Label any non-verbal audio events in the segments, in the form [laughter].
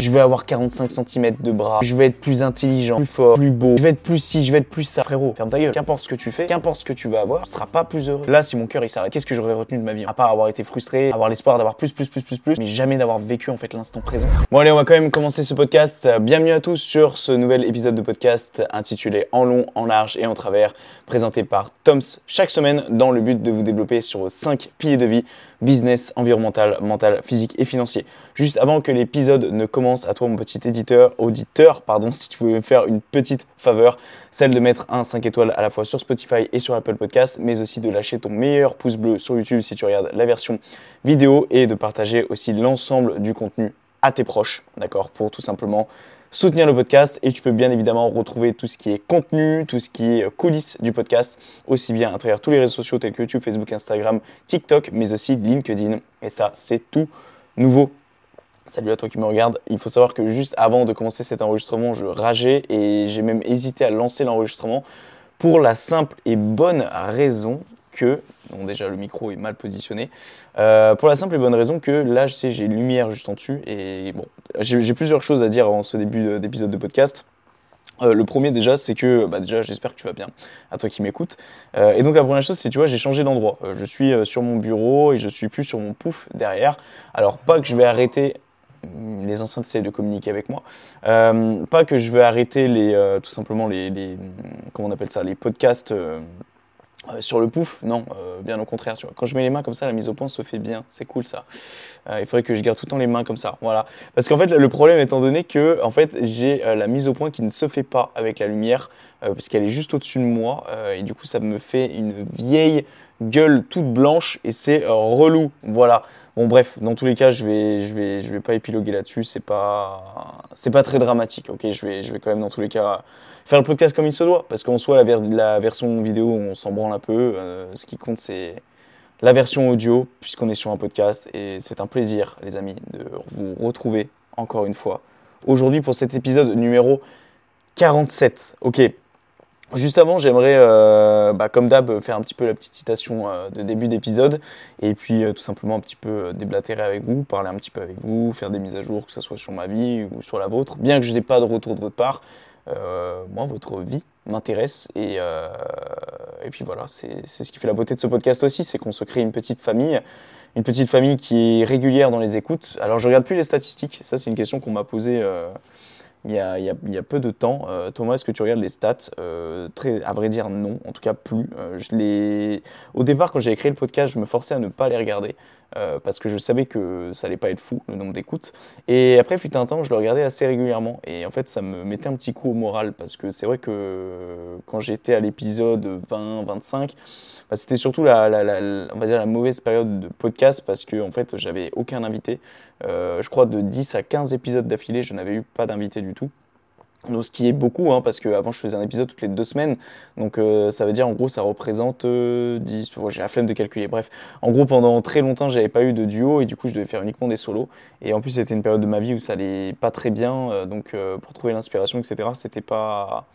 Je vais avoir 45 cm de bras, je vais être plus intelligent, plus fort, plus beau, je vais être plus ci, je vais être plus ça. Frérot, ferme ta gueule. Qu'importe ce que tu fais, qu'importe ce que tu vas avoir, tu seras pas plus heureux. Là, si mon cœur il s'arrête, qu'est-ce que j'aurais retenu de ma vie À part avoir été frustré, avoir l'espoir d'avoir plus, plus, plus, plus, plus, mais jamais d'avoir vécu en fait l'instant présent. Bon, allez, on va quand même commencer ce podcast. Bienvenue à tous sur ce nouvel épisode de podcast intitulé En long, en large et en travers, présenté par Toms chaque semaine dans le but de vous développer sur vos 5 piliers de vie business, environnemental, mental, physique et financier. Juste avant que l'épisode ne commence, à toi mon petit éditeur, auditeur, pardon, si tu pouvais me faire une petite faveur, celle de mettre un 5 étoiles à la fois sur Spotify et sur Apple Podcast, mais aussi de lâcher ton meilleur pouce bleu sur YouTube si tu regardes la version vidéo et de partager aussi l'ensemble du contenu à tes proches, d'accord, pour tout simplement soutenir le podcast et tu peux bien évidemment retrouver tout ce qui est contenu, tout ce qui est coulisses du podcast, aussi bien à travers tous les réseaux sociaux tels que YouTube, Facebook, Instagram, TikTok, mais aussi LinkedIn. Et ça, c'est tout nouveau. Salut à toi qui me regarde. Il faut savoir que juste avant de commencer cet enregistrement, je rageais et j'ai même hésité à lancer l'enregistrement pour la simple et bonne raison que, bon déjà le micro est mal positionné, euh, pour la simple et bonne raison que là, je sais, j'ai lumière juste en dessus et bon, j'ai plusieurs choses à dire en ce début d'épisode de podcast. Euh, le premier déjà, c'est que bah déjà j'espère que tu vas bien, à toi qui m'écoutes. Euh, et donc la première chose, c'est tu vois, j'ai changé d'endroit. je suis sur mon bureau et je suis plus sur mon pouf derrière. Alors pas que je vais arrêter les enceintes essayent de communiquer avec moi. pas que je vais arrêter les, tout simplement les, comment on appelle ça, les podcasts euh, sur le pouf, non, euh, bien au contraire. Tu vois. Quand je mets les mains comme ça, la mise au point se fait bien. C'est cool ça. Euh, il faudrait que je garde tout le temps les mains comme ça. Voilà. Parce qu'en fait, le problème étant donné que en fait, j'ai la mise au point qui ne se fait pas avec la lumière, puisqu'elle est juste au-dessus de moi. et du coup, ça me fait une vieille gueule toute blanche et c'est relou. Voilà. Bon bref, dans tous les cas, je vais, je vais, je vais pas épiloguer là-dessus. C'est pas, c'est pas très dramatique. Ok, je vais, quand même dans tous les cas faire le podcast comme il se doit, parce qu'en soit la, la, version vidéo, on s'en branle un peu. Euh, ce qui compte, c'est la version audio, puisqu'on est sur un podcast. Et c'est un plaisir, les amis, de vous retrouver encore une fois aujourd'hui pour cet épisode numéro 47. Ok? Juste avant, j'aimerais, euh, bah, comme d'hab, faire un petit peu la petite citation euh, de début d'épisode et puis tout simplement un petit peu déblatérer avec vous, parler un petit peu avec vous, faire des mises à jour, que ce soit sur ma vie ou sur la vôtre. Bien que je n'ai pas de retour de votre part, euh, moi, votre vie m'intéresse. Et, euh, et, puis voilà, c'est ce qui fait la beauté de ce podcast aussi, c'est qu'on se crée une petite famille, une petite famille qui est régulière dans les écoutes. Alors, je regarde plus les statistiques. Ça, c'est une question qu'on m'a posée. Euh, il y, a, peu de temps. Thomas, est-ce que tu regardes les stats très, À vrai dire, non. En tout cas, plus. je Au départ, quand j'ai écrit le podcast, je me forçais à ne pas les regarder. Euh, parce que je savais que ça allait pas être fou le nombre d'écoutes. Et après, fut un temps, je le regardais assez régulièrement. Et en fait, ça me mettait un petit coup au moral parce que c'est vrai que quand j'étais à l'épisode 20-25, bah, c'était surtout la, on va dire la mauvaise période de podcast parce que en fait, j'avais aucun invité. Euh, je crois de 10 à 15 épisodes d'affilée, je n'avais eu pas d'invité du tout. Donc, ce qui est beaucoup, hein, parce qu'avant je faisais un épisode toutes les deux semaines. Donc euh, ça veut dire en gros ça représente 10. Euh, j'ai la flemme de calculer. Bref, en gros pendant très longtemps j'avais pas eu de duo et du coup je devais faire uniquement des solos. Et en plus c'était une période de ma vie où ça allait pas très bien. Euh, donc pour trouver l'inspiration, etc., c'était pas,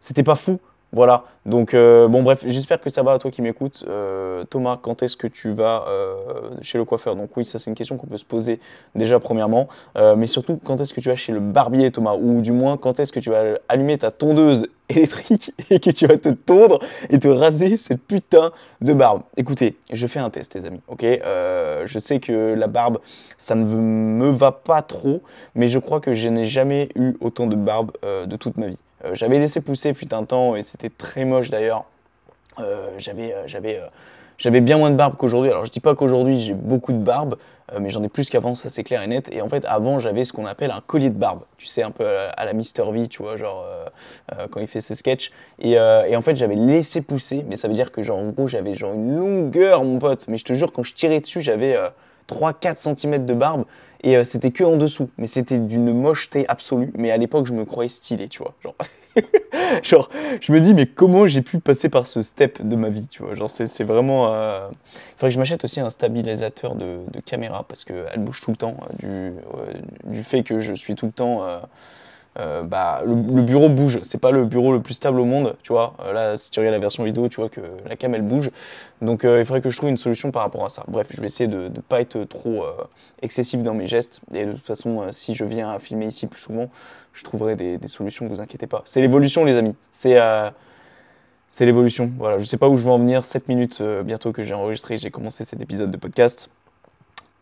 c'était pas fou. Voilà, donc euh, bon bref, j'espère que ça va à toi qui m'écoutes. Euh, Thomas, quand est-ce que tu vas euh, chez le coiffeur? Donc oui, ça c'est une question qu'on peut se poser déjà premièrement, mais surtout quand est-ce que tu vas chez le barbier Thomas? Ou du moins quand est-ce que tu vas allumer ta tondeuse [laughs] électrique et que tu vas te tondre et te raser cette putain de barbe? Écoutez, je fais un test les amis, ok? Je sais que la barbe, ça ne me va pas trop, mais je crois que je n'ai jamais eu autant de barbe de toute ma vie. Euh, j'avais laissé pousser fut un temps et c'était très moche d'ailleurs. Euh, j'avais, euh, j'avais, j'avais bien moins de barbe qu'aujourd'hui. Alors je dis pas qu'aujourd'hui j'ai beaucoup de barbe, mais j'en ai plus qu'avant, ça c'est clair et net. Et en fait, avant j'avais ce qu'on appelle un collier de barbe. Tu sais, un peu à la, Mister V, tu vois, genre quand il fait ses sketchs. Et, et en fait, j'avais laissé pousser, mais ça veut dire que genre en gros j'avais genre une longueur, mon pote. Mais je te jure, quand je tirais dessus, j'avais 3-4 cm de barbe et euh, c'était que en dessous. Mais c'était d'une mocheté absolue. Mais à l'époque, je me croyais stylé, tu vois. Genre, [laughs] genre je me dis, mais comment j'ai pu passer par ce step de ma vie, tu vois. Genre, c'est vraiment. Euh, il faudrait que je m'achète aussi un stabilisateur de, caméra parce qu'elle bouge tout le temps du, du fait que je suis tout le temps euh, bah, le, bureau bouge. C'est pas le bureau le plus stable au monde, tu vois. Euh, là, si tu regardes la version vidéo, tu vois que la cam elle bouge. Donc euh, il faudrait que je trouve une solution par rapport à ça. Bref, je vais essayer de ne pas être trop excessif dans mes gestes. Et de toute façon, si je viens à filmer ici plus souvent, je trouverai des, des solutions, vous inquiétez pas. C'est l'évolution, les amis. C'est c'est l'évolution. Voilà, je sais pas où je vais en venir. 7 minutes bientôt que j'ai enregistré, j'ai commencé cet épisode de podcast.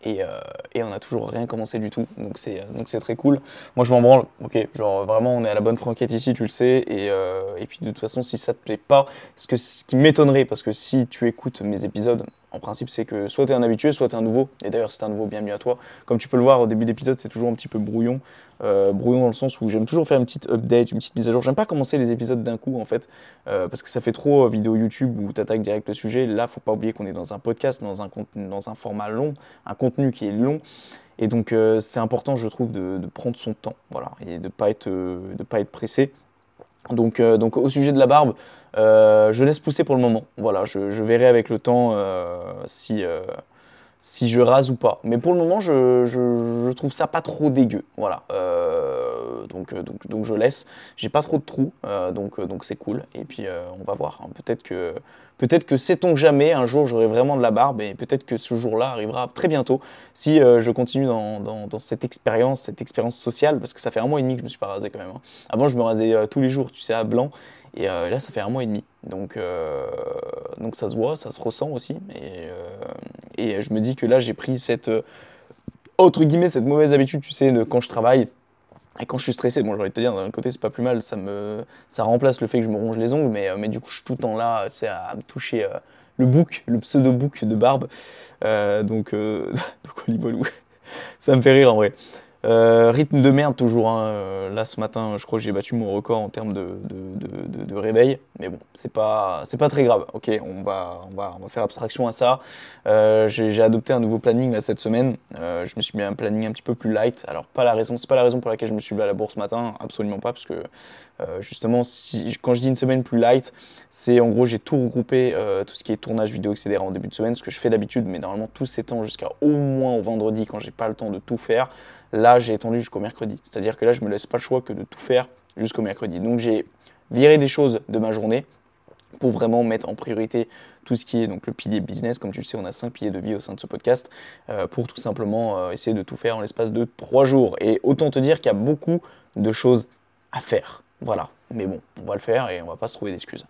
Euh, et, on n'a toujours rien commencé du tout. Donc c'est, euh, donc c'est très cool. Moi je m'en branle, ok, genre vraiment on est à la bonne franquette ici, tu le sais. Et, euh, et puis de toute façon, si ça te plaît pas, ce, que, ce qui m'étonnerait, parce que si tu écoutes mes épisodes, en principe c'est que soit tu es un habitué, soit tu es un nouveau. Et d'ailleurs c'est un nouveau, bienvenue à toi. Comme tu peux le voir au début d'épisode, c'est toujours un petit peu brouillon. Euh, brouillon dans le sens où j'aime toujours faire une petite update, une petite mise à jour. J'aime pas commencer les épisodes d'un coup en fait, euh, parce que ça fait trop euh, vidéo YouTube où tu attaques direct le sujet. Là, faut pas oublier qu'on est dans un podcast, dans un, dans un format long, un contenu qui est long. Et donc c'est important, je trouve, de, prendre son temps, voilà, et de pas être, de pas être pressé. Donc, donc au sujet de la barbe, je laisse pousser pour le moment. Voilà, je verrai avec le temps si si je rase ou pas. Mais pour le moment, je, trouve ça pas trop dégueu. Voilà. Euh, donc, euh, donc, donc je laisse. J'ai pas trop de trous, euh, donc donc c'est cool. Et puis on va voir. Hein. Peut-être que peut-être que sait-on jamais un jour j'aurai vraiment de la barbe et peut-être que ce jour-là arrivera très bientôt si je continue dans, dans, dans cette expérience, cette expérience sociale parce que ça fait un mois et demi que je me suis pas rasé quand même. Hein. Avant je me rasais tous les jours, tu sais, à blanc. Et là, ça fait un mois et demi. Donc, donc ça se voit, ça se ressent aussi. Et, et je me dis que là, j'ai pris cette, euh, guillemets, cette mauvaise habitude, tu sais, de quand je travaille. Et quand je suis stressé, bon, j'ai envie de te dire, d'un côté, c'est pas plus mal, ça, me, ça remplace le fait que je me ronge les ongles, mais, euh, mais du coup, je suis tout le temps là, tu à me toucher euh, le bouc, le pseudo-bouc de barbe. donc, [laughs] donc, [laughs] ça me fait rire en vrai. Euh, rythme de merde toujours. Hein. Euh, là ce matin, je crois que j'ai battu mon record en termes de, réveil. Mais bon, c'est pas, c'est pas très grave. Ok, on va, on va, on va faire abstraction à ça. Euh, j'ai, adopté un nouveau planning là cette semaine. je me suis mis un planning un petit peu plus light. Alors pas la raison, c'est pas la raison pour laquelle je me suis levé à la bourse ce matin. Absolument pas, parce que justement, si, quand je dis une semaine plus light, c'est en gros j'ai tout regroupé, tout ce qui est tournage vidéo, etc. en début de semaine, ce que je fais d'habitude, mais normalement tout s'étend jusqu'à au moins au vendredi quand j'ai pas le temps de tout faire. Là, j'ai étendu jusqu'au mercredi. C'est-à-dire que là, je me laisse pas le choix que de tout faire jusqu'au mercredi. Donc, j'ai viré des choses de ma journée pour vraiment mettre en priorité tout ce qui est donc le pilier business. Comme tu le sais, on a cinq piliers de vie au sein de ce podcast euh, pour tout simplement euh, essayer de tout faire en l'espace de trois jours. Et autant te dire qu'il y a beaucoup de choses à faire. Voilà. Mais bon, on va le faire et on va pas se trouver d'excuses.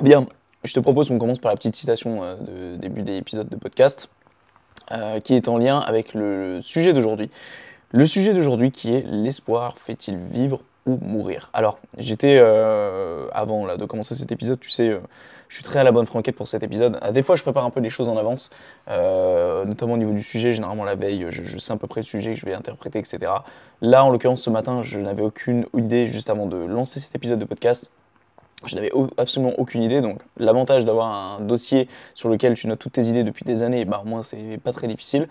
Bien, je te propose qu'on commence par la petite citation euh, de début des épisodes de podcast. Euh, qui est en lien avec le sujet d'aujourd'hui. Le sujet d'aujourd'hui qui est l'espoir fait-il vivre ou mourir? Alors, j'étais, euh, avant là, de commencer cet épisode, tu sais, euh, je suis très à la bonne franquette pour cet épisode. des fois, je prépare un peu les choses en avance, notamment au niveau du sujet, généralement la veille, je, je, sais à peu près le sujet que je vais interpréter, etc. Là, en l'occurrence, ce matin, je n'avais aucune idée juste avant de lancer cet épisode de podcast. Je n'avais absolument aucune idée, donc l'avantage d'avoir un dossier sur lequel tu notes toutes tes idées depuis des années, bah, au moins c'est pas très difficile.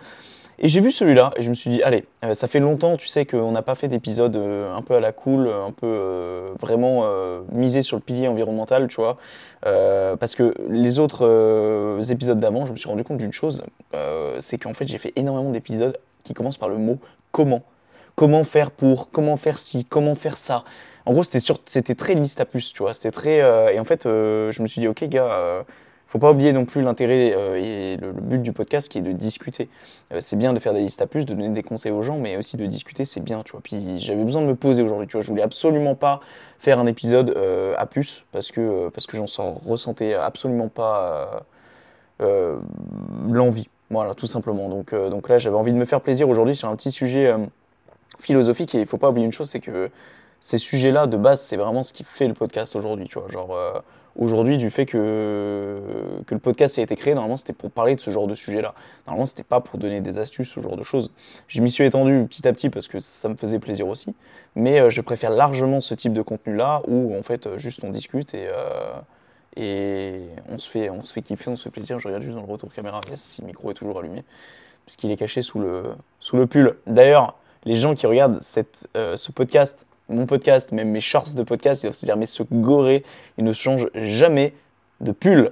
Et j'ai vu celui-là et je me suis dit, allez, euh, ça fait longtemps, tu sais, qu'on n'a pas fait d'épisode euh, un peu à la cool, un peu euh, vraiment misé sur le pilier environnemental, tu vois. parce que les autres épisodes d'avant, je me suis rendu compte d'une chose, c'est qu'en fait j'ai fait énormément d'épisodes qui commencent par le mot comment. Comment faire pour, comment faire ci, comment faire ça. En gros, c'était, c'était très liste à plus, tu vois. C'était très. Euh, et en fait, euh, je me suis dit, ok, gars, euh, faut pas oublier non plus l'intérêt et le, but du podcast qui est de discuter. c'est bien de faire des listes à plus, de donner des conseils aux gens, mais aussi de discuter, c'est bien, tu vois. Puis j'avais besoin de me poser aujourd'hui, tu vois. Je voulais absolument pas faire un épisode à plus parce que, parce que j'en ressentais absolument pas l'envie. Voilà, tout simplement. Donc, donc là, j'avais envie de me faire plaisir aujourd'hui sur un petit sujet philosophique et il faut pas oublier une chose, c'est que ces sujets-là, de base, c'est vraiment ce qui fait le podcast aujourd'hui. Tu vois, genre euh, aujourd'hui, du fait que, que le podcast a été créé, normalement, c'était pour parler de ce genre de sujet-là. Normalement, c'était pas pour donner des astuces, ce genre de choses. Je m'y suis étendu petit à petit parce que ça me faisait plaisir aussi. Mais euh, je préfère largement ce type de contenu-là où, en fait, juste on discute et, euh, Et on se, fait, on se fait kiffer, on se fait plaisir. Je regarde juste dans le retour caméra, yes, si le micro est toujours allumé, parce qu'il est caché sous le, sous le pull. D'ailleurs, les gens qui regardent cette, euh, ce podcast, mon podcast, même mes shorts de podcast, ils doivent se dire, mais ce goré, il ne change jamais de pull.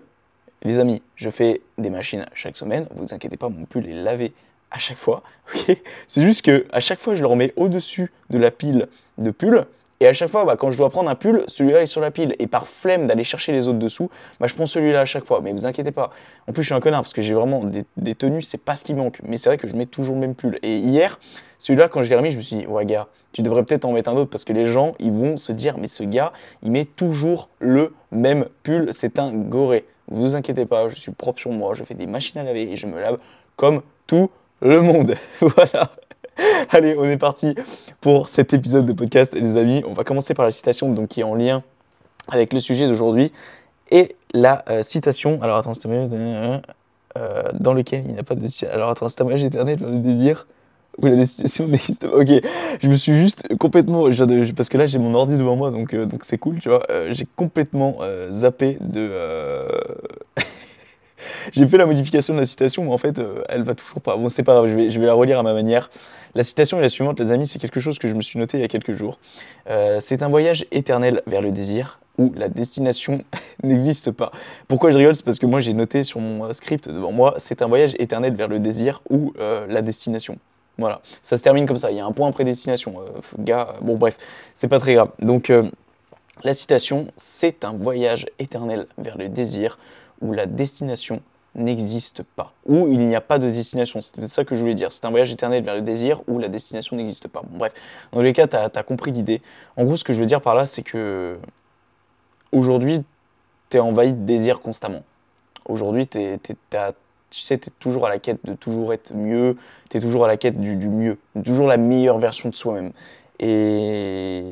Les amis, je fais des machines chaque semaine, vous inquiétez pas, mon pull est lavé à chaque fois. [laughs] c'est juste que à chaque fois, je le remets au-dessus de la pile de pull. Et à chaque fois, bah, quand je dois prendre un pull, celui-là est sur la pile. Et par flemme d'aller chercher les autres dessous, bah, je prends celui-là à chaque fois. Mais vous inquiétez pas. En plus, je suis un connard parce que j'ai vraiment des, tenues, c'est pas ce qui manque. Mais c'est vrai que je mets toujours le même pull. Et hier, celui-là, quand je l'ai remis, je me suis dit, ouais, gars, tu devrais peut-être en mettre un autre parce que les gens, ils vont se dire, mais ce gars, il met toujours le même pull. C'est un goré. Vous inquiétez pas, je suis propre sur moi. Je fais des machines à laver et je me lave comme tout le monde. [laughs] voilà. [laughs] Allez, on est parti pour cet épisode de podcast, les amis. On va commencer par la citation donc, qui est en lien avec le sujet d'aujourd'hui. Et la euh, citation, alors attends, euh, euh, dans lequel il n'y pas de. Alors attends, c'est un voyage éternel le désir ou la destination n'existe pas. Ok, je me suis juste complètement. Parce que là, j'ai mon ordi devant moi, donc donc c'est cool, tu vois. j'ai complètement zappé de. [laughs] j'ai fait la modification de la citation, mais en fait, euh, elle va toujours pas. Bon, c'est pas grave, je vais, je vais la relire à ma manière. La citation est la suivante, les amis, c'est quelque chose que je me suis noté il y a quelques jours. Euh, c'est un voyage éternel vers le désir où la destination [laughs] n'existe pas. Pourquoi je rigole C'est parce que moi j'ai noté sur mon euh, script devant moi, c'est un voyage éternel vers le désir ou la destination. Voilà, ça se termine comme ça. Il y a un point prédestination. gars, bon bref, c'est pas très grave. Donc la citation, c'est un voyage éternel vers le désir où la destination n'existe pas, ou il n'y a pas de destination. C'est peut-être ça que je voulais dire. C'est un voyage éternel vers le désir où la destination n'existe pas. Bon, bref, dans les cas, tu as, compris l'idée. En gros, ce que je veux dire par là, c'est que aujourd'hui, tu es envahi de désir constamment. Aujourd'hui, tu sais, tu es toujours à la quête de toujours être mieux, tu es toujours à la quête du, du mieux, toujours la meilleure version de soi-même et,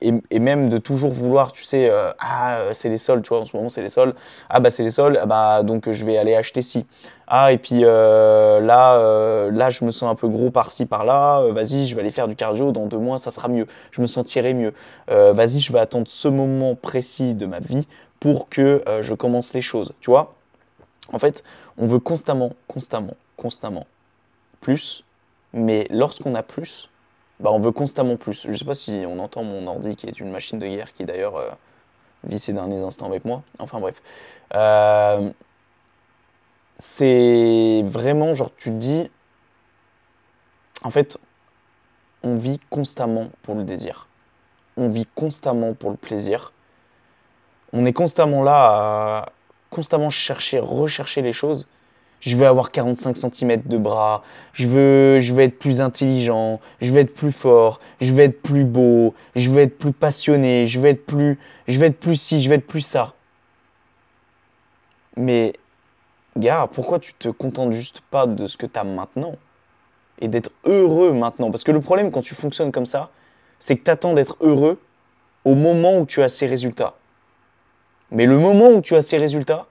et, même de toujours vouloir, tu sais, euh, ah, c'est les soldes, tu vois, en ce moment, c'est les soldes. Ah, bah, c'est les soldes, ah, bah, donc je vais aller acheter ci. Ah, et puis euh, là, euh, là, je me sens un peu gros par-ci, par-là. Vas-y, je vais aller faire du cardio. Dans deux mois, ça sera mieux. Je me sentirai mieux. Vas-y, je vais attendre ce moment précis de ma vie pour que je commence les choses. Tu vois En fait, on veut constamment, constamment, constamment plus. Mais lorsqu'on a plus, bah, on veut constamment plus. Je ne sais pas si on entend mon ordi qui est une machine de guerre qui d'ailleurs euh, vit ces derniers instants avec moi. Enfin bref. Euh, c'est vraiment genre tu te dis, en fait, on vit constamment pour le désir. On vit constamment pour le plaisir. On est constamment là à constamment chercher, rechercher les choses je veux avoir 45 cm de bras, je veux, je veux être plus intelligent, je veux être plus fort, je veux être plus beau, je veux être plus passionné, je veux être plus, je veux être plus ci, je veux être plus ça. Mais, gars, pourquoi tu te contentes juste pas de ce que tu as maintenant et d'être heureux maintenant? Parce que le problème quand tu fonctionnes comme ça, c'est que tu attends d'être heureux au moment où tu as ces résultats. Mais le moment où tu as ces résultats,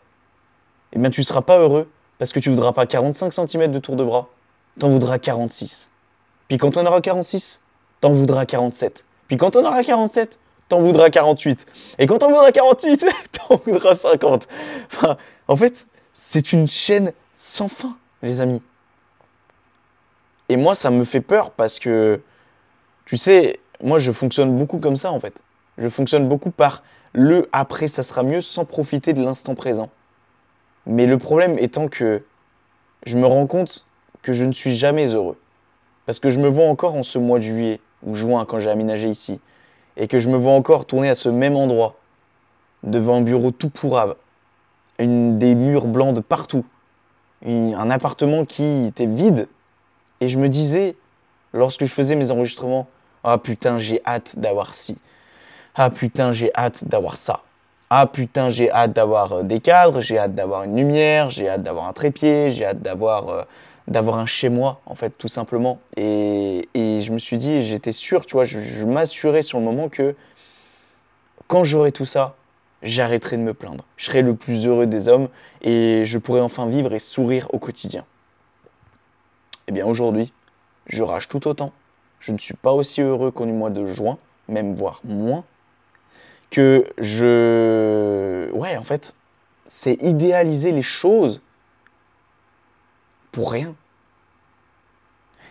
eh bien, tu ne seras pas heureux parce que tu voudras pas 45 cm de tour de bras, t'en voudras 46. Puis quand on aura 46, t'en voudras 47. Puis quand on aura 47, t'en voudras 48. Et quand on voudra 48, t'en voudras 50. [laughs] Enfin, en fait, c'est une chaîne sans fin, les amis. Et moi, ça me fait peur parce que, tu sais, moi, je fonctionne beaucoup comme ça, en fait. Je fonctionne beaucoup par le après, ça sera mieux sans profiter de l'instant présent. Mais le problème étant que je me rends compte que je ne suis jamais heureux. Parce que je me vois encore en ce mois de juillet ou juin quand j'ai aménagé ici. Et que je me vois encore tourner à ce même endroit, devant un bureau tout pourrave, des murs blancs de partout, un appartement qui était vide. Et je me disais, lorsque je faisais mes enregistrements, ah putain, j'ai hâte d'avoir ci. Ah putain, j'ai hâte d'avoir ça. Ah putain, j'ai hâte d'avoir euh, des cadres, j'ai hâte d'avoir une lumière, j'ai hâte d'avoir un trépied, j'ai hâte d'avoir euh, d'avoir un chez moi, en fait, tout simplement. Et, et je me suis dit, j'étais sûr, tu vois, je, je m'assurais sur le moment que quand j'aurai tout ça, j'arrêterai de me plaindre. Je serai le plus heureux des hommes et je pourrai enfin vivre et sourire au quotidien. Eh bien, aujourd'hui, je rage tout autant. Je ne suis pas aussi heureux qu'au mois de juin, même voire moins que je. Ouais, en fait, c'est idéaliser les choses pour rien.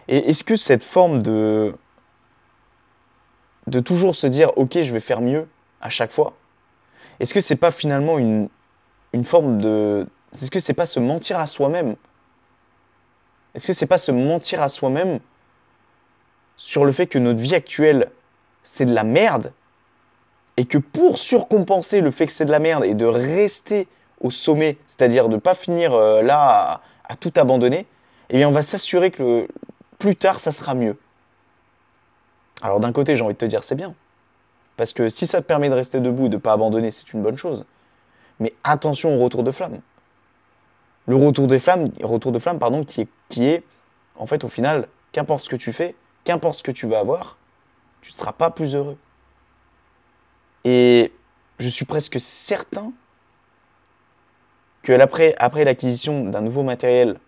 Et est-ce que cette forme de de toujours se dire ok je vais faire mieux à chaque fois, est-ce que c'est pas finalement une, une forme de est-ce que c'est pas se mentir à soi-même? Est-ce que c'est pas se mentir à soi-même sur le fait que notre vie actuelle c'est de la merde? Et que pour surcompenser le fait que c'est de la merde et de rester au sommet, c'est-à-dire de ne pas finir euh, là à, tout abandonner, eh bien on va s'assurer que plus tard ça sera mieux. Alors d'un côté j'ai envie de te dire c'est bien, parce que si ça te permet de rester debout et de ne pas abandonner, c'est une bonne chose. Mais attention au retour de flamme. Le retour de flamme, retour de flamme pardon, qui est, qui est en fait au final, qu'importe ce que tu fais, qu'importe ce que tu vas avoir, tu ne seras pas plus heureux. Et je suis presque certain que après, après l'acquisition d'un nouveau matériel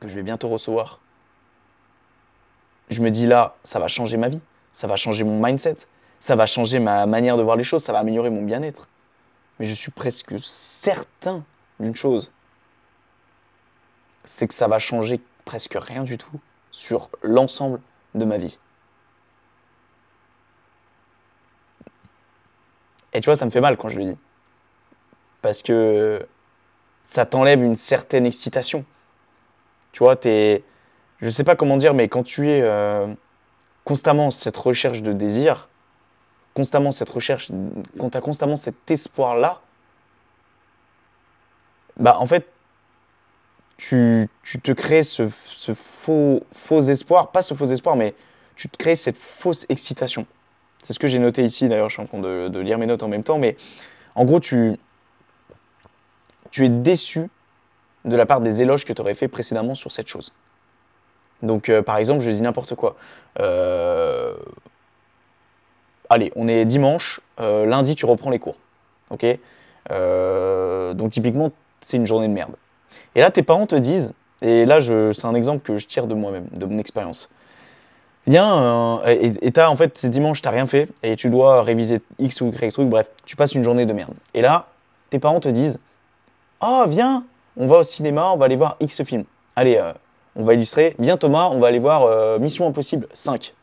que je vais bientôt recevoir, je me dis là, ça va changer ma vie, ça va changer mon mindset, ça va changer ma manière de voir les choses, ça va améliorer mon bien-être. Mais je suis presque certain d'une chose, c'est que ça va changer presque rien du tout sur l'ensemble de ma vie. Et tu vois, ça me fait mal quand je le dis. Parce que ça t'enlève une certaine excitation. Tu vois, t'es. Je sais pas comment dire, mais quand tu es euh, constamment cette recherche de désir, constamment cette recherche, quand tu as constamment cet espoir-là, bah en fait, tu, tu te crées ce, ce, faux, faux espoir, pas ce faux espoir, mais tu te crées cette fausse excitation. C'est ce que j'ai noté ici, d'ailleurs, je suis en train de, lire mes notes en même temps, mais en gros, tu, es déçu de la part des éloges que tu aurais fait précédemment sur cette chose. Donc, euh, par exemple, je dis n'importe quoi. Euh, allez, on est dimanche, euh, lundi, tu reprends les cours. Ok? Donc, typiquement, c'est une journée de merde. Et là, tes parents te disent, et là, c'est un exemple que je tire de moi-même, de mon expérience. Viens, euh, et t'as en fait, c'est dimanche, t'as rien fait, et tu dois réviser X ou Y truc, bref, tu passes une journée de merde. Et là, tes parents te disent Oh, viens, on va au cinéma, on va aller voir X film. Allez, euh, on va illustrer. Viens Thomas, on va aller voir euh, Mission Impossible 5.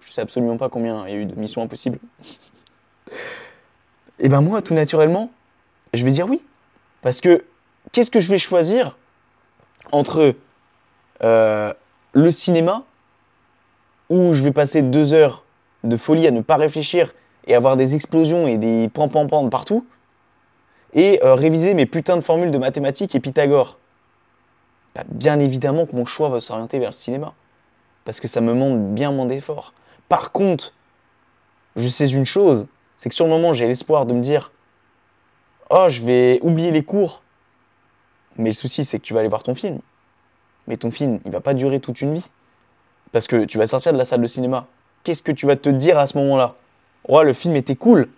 Je sais absolument pas combien il y a eu de Mission Impossible. [laughs] et ben moi, tout naturellement, je vais dire oui. Parce que qu'est-ce que je vais choisir entre le cinéma où je vais passer deux heures de folie à ne pas réfléchir et avoir des explosions et des pam pam partout, et euh, réviser mes putains de formules de mathématiques et Pythagore. Bah, bien évidemment que mon choix va s'orienter vers le cinéma, parce que ça me demande bien moins d'efforts. Par contre, je sais une chose, c'est que sur le moment, j'ai l'espoir de me dire Oh, je vais oublier les cours. Mais le souci, c'est que tu vas aller voir ton film. Mais ton film, il va pas durer toute une vie. Parce que tu vas sortir de la salle de cinéma. Qu'est-ce que tu vas te dire à ce moment-là? Ouais, le film était cool.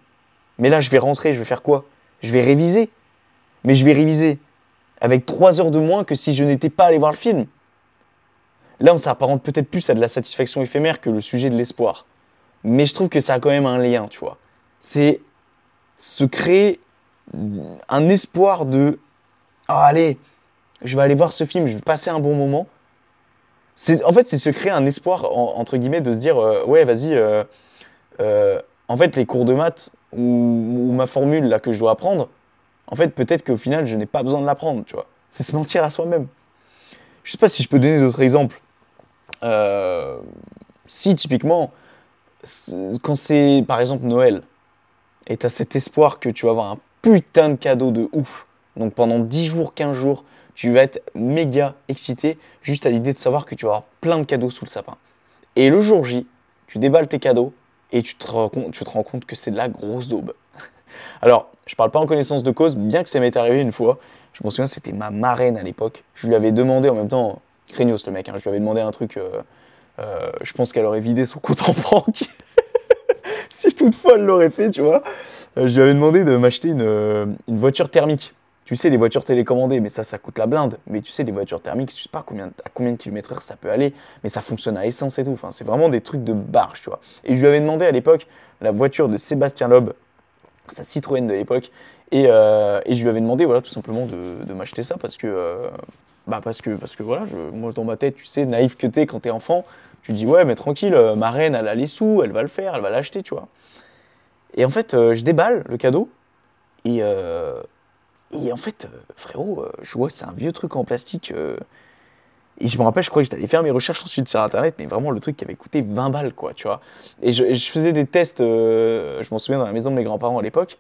Mais là, je vais rentrer, je vais faire quoi? Je vais réviser. Mais je vais réviser avec trois heures de moins que si je n'étais pas allé voir le film. Là, on s'apparente peut-être plus à de la satisfaction éphémère que le sujet de l'espoir. Mais je trouve que ça a quand même un lien, tu vois. C'est se créer un espoir de ah, allez, je vais aller voir ce film, je vais passer un bon moment en fait, c'est se créer un espoir, entre guillemets, de se dire, euh, ouais, vas-y, euh, euh, en fait, les cours de maths ou, ma formule là que je dois apprendre, en fait, peut-être qu'au final, je n'ai pas besoin de l'apprendre, tu vois. C'est se mentir à soi-même. Je sais pas si je peux donner d'autres exemples. si, typiquement, quand c'est, par exemple, Noël, et tu as cet espoir que tu vas avoir un putain de cadeau de ouf, donc pendant 10 jours, 15 jours, tu vas être méga excité juste à l'idée de savoir que tu vas avoir plein de cadeaux sous le sapin. Et le jour J, tu déballes tes cadeaux et tu te, rends compte, que c'est de la grosse daube. [laughs] Alors, je parle pas en connaissance de cause, bien que ça m'est arrivé une fois. Je me souviens, c'était ma marraine à l'époque. Je lui avais demandé en même temps, craignos le mec, hein, je lui avais demandé un truc. Euh, euh, je pense qu'elle aurait vidé son compte en banque. [laughs] si toutefois elle l'aurait fait, tu vois. Euh, je lui avais demandé de m'acheter une voiture thermique tu sais, les voitures télécommandées, mais ça, ça coûte la blinde. Mais tu sais, les voitures thermiques, je sais pas à combien de kilomètres heure ça peut aller, mais ça fonctionne à essence et tout. C'est vraiment des trucs de barge, tu vois. Et je lui avais demandé à l'époque la voiture de Sébastien Loeb, sa Citroën de l'époque, Et, euh, je lui avais demandé, voilà, tout simplement de, m'acheter ça parce que, euh, bah parce que, parce que voilà, je, moi dans ma tête, tu sais, naïf que t'es quand t'es enfant, tu dis, ouais, mais tranquille, euh, ma reine, elle a les sous, elle va le faire, elle va l'acheter, tu vois. Et en fait, je déballe le cadeau et, et en fait, euh, frérot, euh, je vois, c'est un vieux truc en plastique. euh, et je me rappelle, je crois que j'étais allé faire mes recherches ensuite sur internet, mais vraiment le truc qui avait coûté 20 balles, quoi, tu vois. Et je, faisais des tests, je m'en souviens, dans la maison de mes grands-parents à l'époque,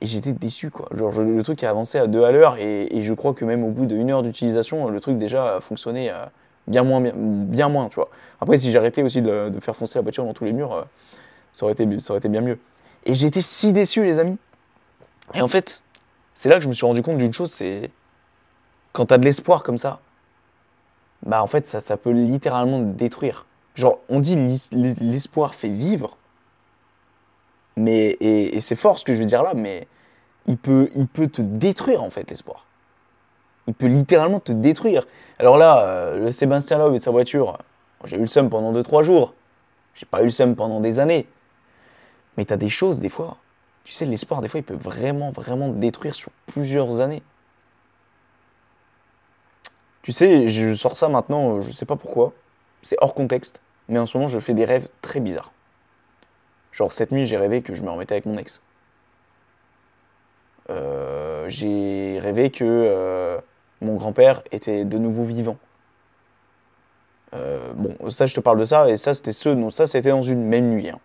et j'étais déçu, quoi. Genre, le truc a avancé à deux à l'heure, et, je crois que même au bout d'une heure d'utilisation, le truc déjà fonctionnait bien moins, bien, moins, tu vois. Après, si j'arrêtais aussi de, faire foncer la voiture dans tous les murs, ça aurait été bien mieux. Et j'étais si déçu, les amis. Et en fait, c'est là que je me suis rendu compte d'une chose, c'est quand t'as de l'espoir comme ça, bah en fait ça, ça peut littéralement te détruire. Genre on dit l'espoir fait vivre, mais et, et c'est fort ce que je veux dire là, mais il peut, il peut te détruire en fait l'espoir. Il peut littéralement te détruire. Alors là, euh, le Sébastien Loeb et sa voiture, j'ai eu le seum pendant 2-3 jours. J'ai pas eu le seum pendant des années. Mais t'as des choses des fois. Tu sais, l'espoir des fois il peut vraiment, vraiment détruire sur plusieurs années. Tu sais, je sors ça maintenant, euh, je sais pas pourquoi. C'est hors contexte. Mais en ce moment, je fais des rêves très bizarres. Genre, cette nuit, j'ai rêvé que je me remettais avec mon ex. Euh, j'ai rêvé que euh, mon grand-père était de nouveau vivant. Bon, ça, je te parle de ça, et ça, c'était ça, c'était dans une même nuit. hein.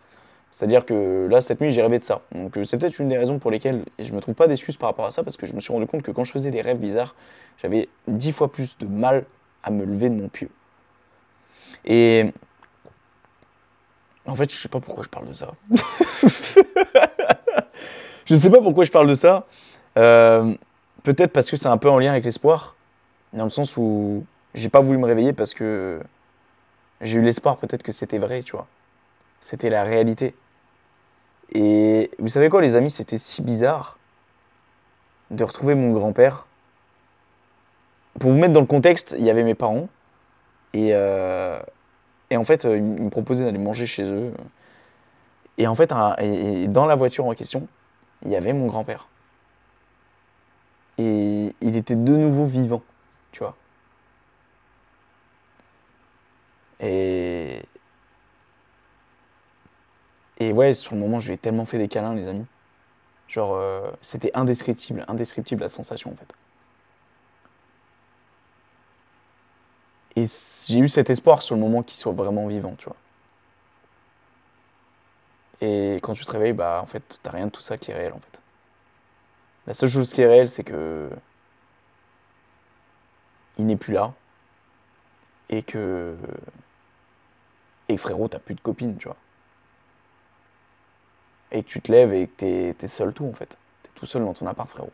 C'est-à-dire que là, cette nuit, j'ai rêvé de ça. Donc, euh, c'est peut-être une des raisons pour lesquelles je me trouve pas d'excuses par rapport à ça, parce que je me suis rendu compte que quand je faisais des rêves bizarres, j'avais dix fois plus de mal à me lever de mon pieu. Et en fait, je sais pas pourquoi je parle de ça. [laughs] je sais pas pourquoi je parle de ça. Euh, Peut-être parce que c'est un peu en lien avec l'espoir, dans le sens où j'ai pas voulu me réveiller parce que j'ai eu l'espoir peut-être que c'était vrai, tu vois. C'était la réalité. Et vous savez quoi, les amis, c'était si bizarre de retrouver mon grand-père. Pour vous mettre dans le contexte, il y avait mes parents. Et, euh, en fait, euh, ils me proposaient d'aller manger chez eux. Et en fait, dans la voiture en question, il y avait mon grand-père. Et il était de nouveau vivant, tu vois. Et. Et ouais, sur le moment, je lui ai tellement fait des câlins, les amis. Genre, euh, c'était indescriptible, indescriptible la sensation, en fait. Et j'ai eu cet espoir sur le moment qu'il soit vraiment vivant, tu vois. Et quand tu te réveilles, bah, en fait, t'as rien de tout ça qui est réel, en fait. La seule chose qui est réelle, c'est que. Il n'est plus là. Et que. Et frérot, t'as plus de copine, tu vois. Et que tu te lèves et que t'es, t'es seul tout, en fait. T'es tout seul dans ton appart, frérot.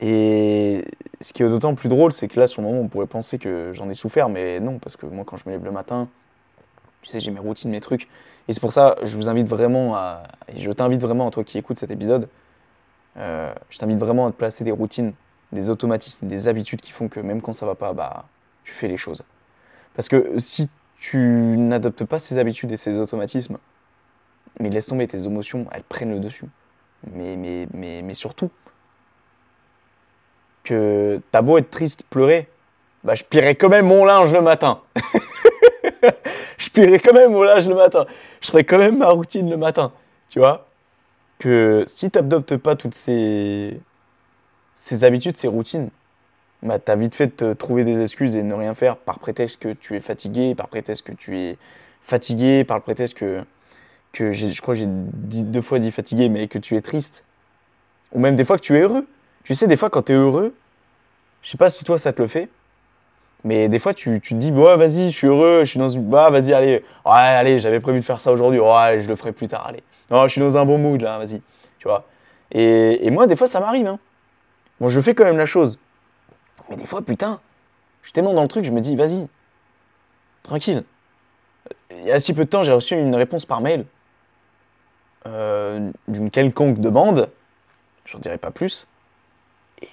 Et ce qui est d'autant plus drôle, c'est que là, sur le moment, on pourrait penser que j'en ai souffert, mais non, parce que moi, quand je me lève le matin, tu sais, j'ai mes routines, mes trucs. Et c'est pour ça, je vous invite vraiment à. Et je t'invite vraiment, toi qui écoutes cet épisode, euh, je t'invite vraiment à te placer des routines, des automatismes, des habitudes qui font que même quand ça va pas, bah, tu fais les choses. Parce que si tu n'adoptes pas ces habitudes et ces automatismes, mais laisse tomber tes émotions, elles prennent le dessus. Mais, mais, mais, surtout, que t'as beau être triste, pleurer, bah, je plierai quand même mon linge le matin. [laughs] je plierai quand même mon linge le matin. Je ferai quand même ma routine le matin. Tu vois? Que si tu n'adoptes pas toutes ces, ces habitudes, ces routines, bah, tu as vite fait de te trouver des excuses et ne rien faire par prétexte que tu es fatigué, par prétexte que tu es fatigué, par le prétexte que, que je crois que j'ai deux fois dit fatigué, mais que tu es triste. Ou même des fois que tu es heureux. Tu sais, des fois quand tu es heureux, je sais pas si toi ça te le fait, mais des fois, tu, tu te dis, ouais, vas-y, je suis heureux, je suis dans une. Bah, vas-y, allez. Ouais, allez, j'avais prévu de faire ça aujourd'hui. Ouais, je le ferai plus tard, allez. Non, je suis dans un bon mood, là, vas-y. Tu vois. Et, et moi, des fois, ça m'arrive. Hein. Bon, je fais quand même la chose. Mais des fois, putain, je suis tellement dans le truc, je me dis, vas-y, tranquille. Il y a si peu de temps, j'ai reçu une réponse par mail euh, d'une quelconque demande. Je n'en dirai pas plus.